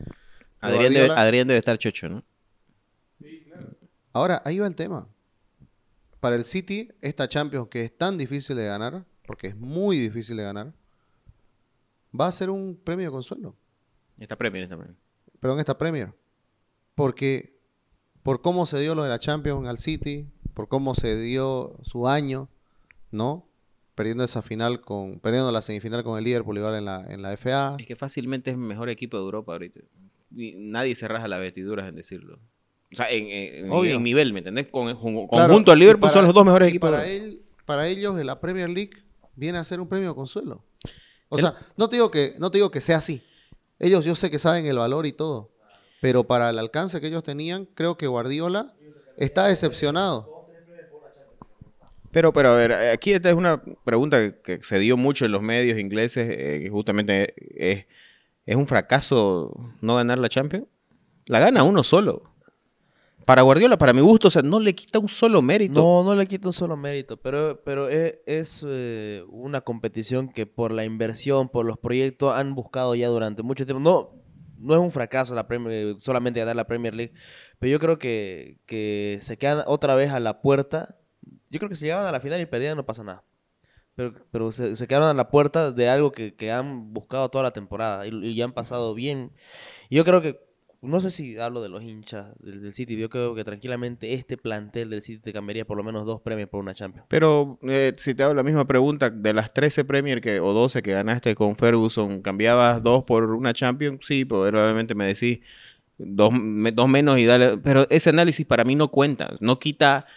[SPEAKER 4] debe, Adrián debe estar chocho, ¿no?
[SPEAKER 1] Ahora, ahí va el tema. Para el City, esta Champions que es tan difícil de ganar, porque es muy difícil de ganar, va a ser un premio de consuelo.
[SPEAKER 4] Está premio, está premio.
[SPEAKER 1] Perdón, esta Premier. Porque por cómo se dio lo de la Champions al City, por cómo se dio su año, ¿no? Perdiendo esa final con, perdiendo la semifinal con el Liverpool igual en la, en la FA.
[SPEAKER 4] Es que fácilmente es el mejor equipo de Europa ahorita. Y nadie se raja las vestiduras en decirlo. O sea, en, nivel, ¿me entendés? Con, con-
[SPEAKER 1] Claro,
[SPEAKER 4] conjunto al Liverpool
[SPEAKER 1] para-
[SPEAKER 4] son los dos mejores equipos.
[SPEAKER 1] Para, él, para ellos, la Premier League viene a ser un premio de consuelo. O
[SPEAKER 4] El-
[SPEAKER 1] sea, no te, digo que, no te digo que sea así. Ellos yo sé que saben el valor y todo. Pero para el alcance que ellos tenían, creo que Guardiola está decepcionado.
[SPEAKER 4] Pero, pero a ver, aquí esta es una pregunta que, que se dio mucho en los medios ingleses, eh, que justamente es, ¿es un fracaso no ganar la Champions? La gana uno solo. Para Guardiola, para mi gusto, o sea, no le quita un solo mérito.
[SPEAKER 3] No, no le quita un solo mérito, pero, pero es, es, eh, una competición que por la inversión, por los proyectos, han buscado ya durante mucho tiempo. No, no es un fracaso la Premier, solamente ganar la Premier League, pero yo creo que, que se quedan otra vez a la puerta. Yo creo que si llegaban a la final y perdían no pasa nada. Pero, pero se, quedaron a la puerta de algo que, que han buscado toda la temporada y, han pasado bien. Yo creo que no sé si hablo de los hinchas del, del City, yo creo que tranquilamente este plantel del City te cambiaría por lo menos dos premios por una Champions.
[SPEAKER 4] Pero eh, si te hago la misma pregunta, de las 13 Premier que, o 12 que ganaste con Ferguson, ¿cambiabas dos por una Champions? Sí, probablemente me decís dos, me- dos menos y dale. Pero ese análisis para mí no cuenta, no quita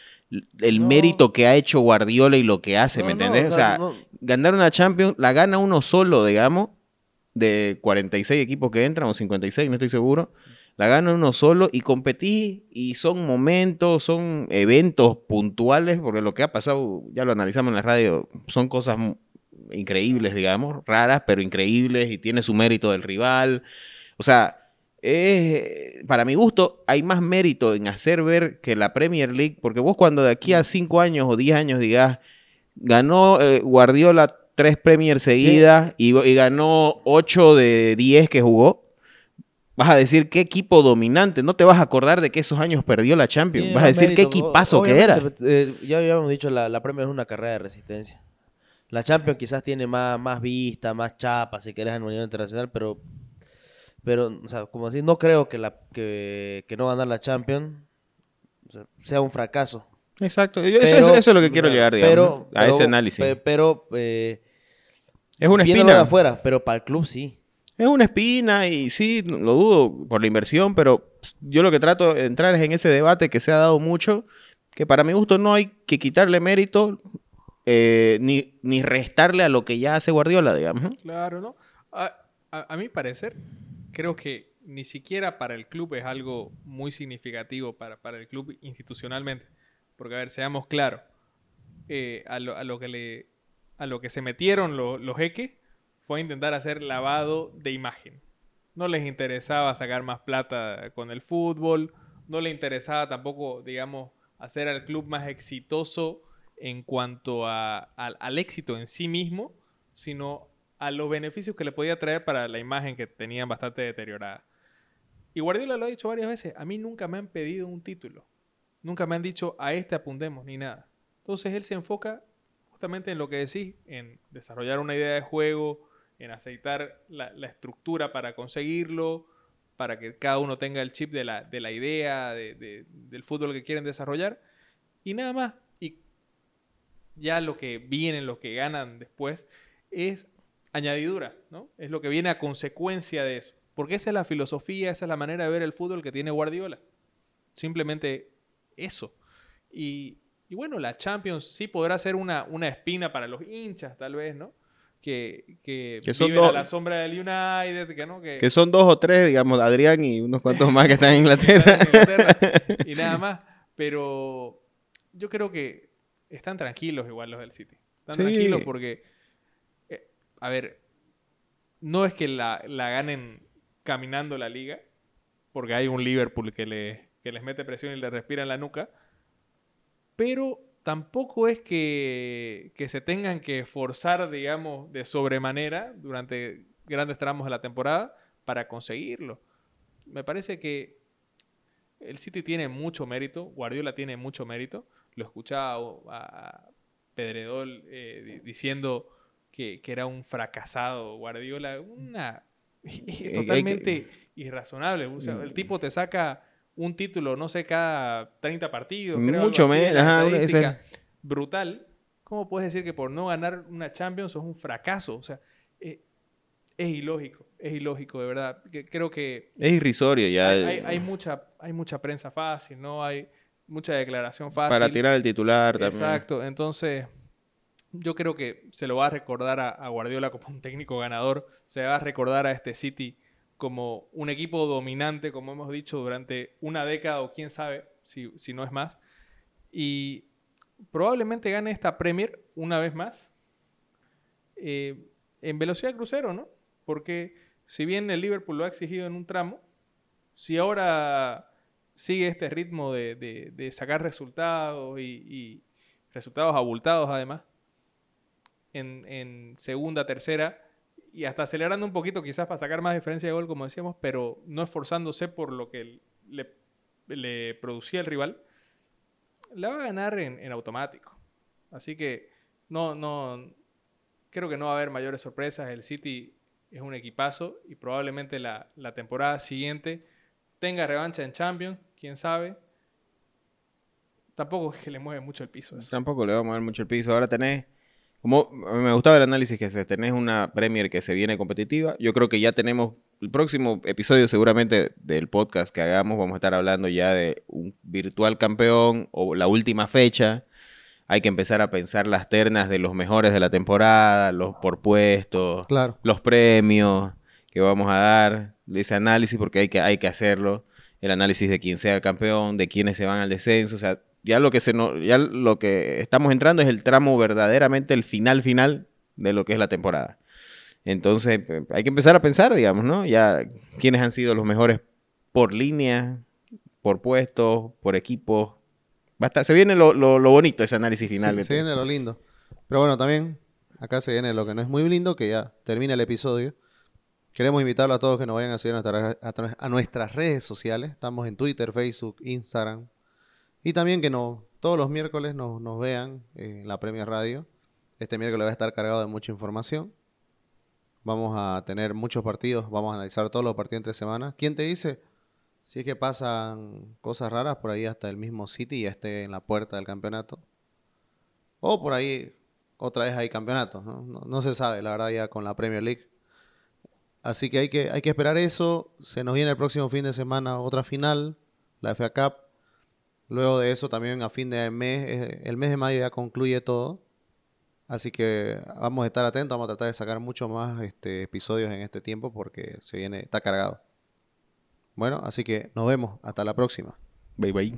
[SPEAKER 4] el
[SPEAKER 3] No.
[SPEAKER 4] mérito que ha hecho Guardiola y lo que hace, ¿me
[SPEAKER 3] No,
[SPEAKER 4] entendés? o sea, ganar una Champions, la gana uno solo, digamos, de 46 equipos que entran, o 56, no estoy seguro. La gana uno solo y competí y son momentos, son eventos puntuales, porque lo que ha pasado, ya lo analizamos en la radio, son cosas increíbles, digamos, raras, pero increíbles y tiene su mérito del rival. O sea, es- para mi gusto, hay más mérito en hacer ver que la Premier League, porque vos cuando de aquí a 5 años o 10 años digas, ganó eh, Guardiola tres Premier seguidas y, y ganó 8 de 10 que jugó, vas a decir qué equipo dominante, no te vas a acordar de que esos años perdió la Champions,
[SPEAKER 3] Tiene
[SPEAKER 4] vas a decir qué
[SPEAKER 3] mérito,
[SPEAKER 4] equipazo que era.
[SPEAKER 3] eh, ya habíamos dicho, la, la Premier es una carrera de resistencia. La Champions quizás tiene más, más vista, más chapa, si querés, a nivel internacional, pero, pero o sea, como decir, no creo que, la, que, que no ganar la Champions o sea, sea un fracaso.
[SPEAKER 4] Exacto, eso,
[SPEAKER 3] Pero-
[SPEAKER 4] eso- eso es lo que quiero llegar, digamos,
[SPEAKER 3] pero-
[SPEAKER 4] ¿no? a
[SPEAKER 3] pero-
[SPEAKER 4] ese análisis.
[SPEAKER 3] pe- Pero, eh,
[SPEAKER 4] es una
[SPEAKER 3] viéndolo de
[SPEAKER 4] espina.
[SPEAKER 3] afuera, pero para el club sí.
[SPEAKER 4] Es una espina y sí, lo dudo por la inversión, pero yo lo que trato de entrar es en ese debate que se ha dado mucho, que para mi gusto no hay que quitarle mérito eh, ni, ni restarle a lo que ya hace Guardiola, digamos.
[SPEAKER 2] Claro, ¿no? A, a, a mi parecer, creo que ni siquiera para el club es algo muy significativo para, para el club institucionalmente. Porque, a ver, seamos claros, eh, a, lo, a lo que le, a lo que se metieron lo- los jeques fue a intentar hacer lavado de imagen. No les interesaba sacar más plata con el fútbol, no les interesaba tampoco, digamos, hacer al club más exitoso en cuanto a- al- al éxito en sí mismo, sino a los beneficios que le podía traer para la imagen que tenían bastante deteriorada. Y Guardiola lo ha dicho varias veces, a mí nunca me han pedido un título, nunca me han dicho a este apuntemos ni nada. Entonces él se enfoca justamente en lo que decís, en desarrollar una idea de juego, en aceitar la, estructura para conseguirlo, para que cada uno tenga el chip de la, de la idea, de- de- del fútbol que quieren desarrollar, y nada más. Y ya lo que viene, lo que ganan después, es añadidura, ¿no? Es lo que viene a consecuencia de eso. Porque esa es la filosofía, esa es la manera de ver el fútbol que tiene Guardiola. Simplemente eso. Y, y bueno, la Champions sí podrá ser una, una espina para los hinchas, tal vez, ¿no? Que, que,
[SPEAKER 4] Que son
[SPEAKER 2] viven
[SPEAKER 4] dos-
[SPEAKER 2] a la sombra del United, que no, que,
[SPEAKER 4] Que son dos o tres, digamos, Adrián y unos cuantos más que están en Inglaterra.
[SPEAKER 2] y nada más. Pero yo creo que están tranquilos igual los del City. Están
[SPEAKER 4] Sí.
[SPEAKER 2] tranquilos porque, eh, a ver, no es que la, la ganen caminando la liga, porque hay un Liverpool que, le, que les mete presión y les respira en la nuca, pero tampoco es que, que se tengan que forzar, digamos, de sobremanera durante grandes tramos de la temporada para conseguirlo. Me parece que el City tiene mucho mérito, Guardiola tiene mucho mérito. Lo escuchaba a Pedredol eh, di- diciendo que, que era un fracasado Guardiola, una
[SPEAKER 4] que-
[SPEAKER 2] totalmente irrazonable. O sea, el tipo te saca un título, no sé, cada 30 partidos. creo,
[SPEAKER 4] Mucho menos, ajá, ese-.
[SPEAKER 2] Brutal. ¿Cómo puedes decir que por no ganar una Champions sos un fracaso? O sea, eh, es ilógico, es ilógico, de verdad. Que- creo que
[SPEAKER 4] Es irrisorio ya.
[SPEAKER 2] hay, hay- hay mucha, hay mucha prensa fácil, ¿no? Hay mucha declaración fácil.
[SPEAKER 4] para tirar el titular también.
[SPEAKER 2] Exacto. Entonces, yo creo que se lo va a recordar a, a Guardiola como un técnico ganador. Se va a recordar a este City como un equipo dominante, como hemos dicho, durante una década o quién sabe si, si no es más. Y probablemente gane esta Premier una vez más. eh, en velocidad crucero, ¿no? Porque si bien el Liverpool lo ha exigido en un tramo, si ahora sigue este ritmo de, de- de sacar resultados y, y resultados abultados además, en, en segunda, tercera, y hasta acelerando un poquito quizás para sacar más diferencia de gol, como decíamos, pero no esforzándose por lo que le, le producía el rival, la va a ganar en, en automático. Así que no, no, creo que no va a haber mayores sorpresas. El City es un equipazo y probablemente la, la temporada siguiente tenga revancha en Champions, quién sabe. Tampoco es que le mueve mucho el piso.
[SPEAKER 4] Tampoco le va a mover mucho el piso. Ahora tenés, como me gustaba el análisis que se tenés una Premier que se viene competitiva. Yo creo que ya tenemos el próximo episodio seguramente del podcast que hagamos. Vamos a estar hablando ya de un virtual campeón o la última fecha. Hay que empezar a pensar las ternas de los mejores de la temporada, los por puestos,
[SPEAKER 1] Claro.
[SPEAKER 4] los premios que vamos a dar, ese análisis, porque hay que, hay que hacerlo, el análisis de quién sea el campeón, de quiénes se van al descenso, o sea, ya lo que se no, ya lo que estamos entrando es el tramo verdaderamente el final final de lo que es la temporada. Entonces, pe- hay que empezar a pensar, digamos, ¿no? Ya quiénes han sido los mejores por línea, por puestos, por equipos. Va a estar- se viene lo, lo- lo bonito ese análisis final.
[SPEAKER 1] Sí, se viene lo lindo. Pero bueno, también acá se viene lo que no es muy lindo, que ya termina el episodio. Queremos invitarlos a todos que nos vayan a seguir a, nuestra- a tra- a nuestras redes sociales. Estamos en Twitter, Facebook, Instagram. Y también que nos, todos los miércoles nos, nos vean en la Premia Radio. Este miércoles va a estar cargado de mucha información. Vamos a tener muchos partidos. Vamos a analizar todos los partidos entre semanas. ¿Quién te dice? Si es que pasan cosas raras, por ahí hasta el mismo City ya esté en la puerta del campeonato. O por ahí otra vez hay campeonatos, ¿no? No, no se sabe, la verdad, ya con la Premier League. Así que hay, que hay que esperar eso. Se nos viene el próximo fin de semana otra final, la FA Cup. Luego de eso también a fin de mes, eh, el mes de mayo ya concluye todo. Así que vamos a estar atentos, vamos a tratar de sacar muchos más este, episodios en este tiempo porque se viene, está cargado. Bueno, así que nos vemos, hasta la próxima.
[SPEAKER 4] Bye bye.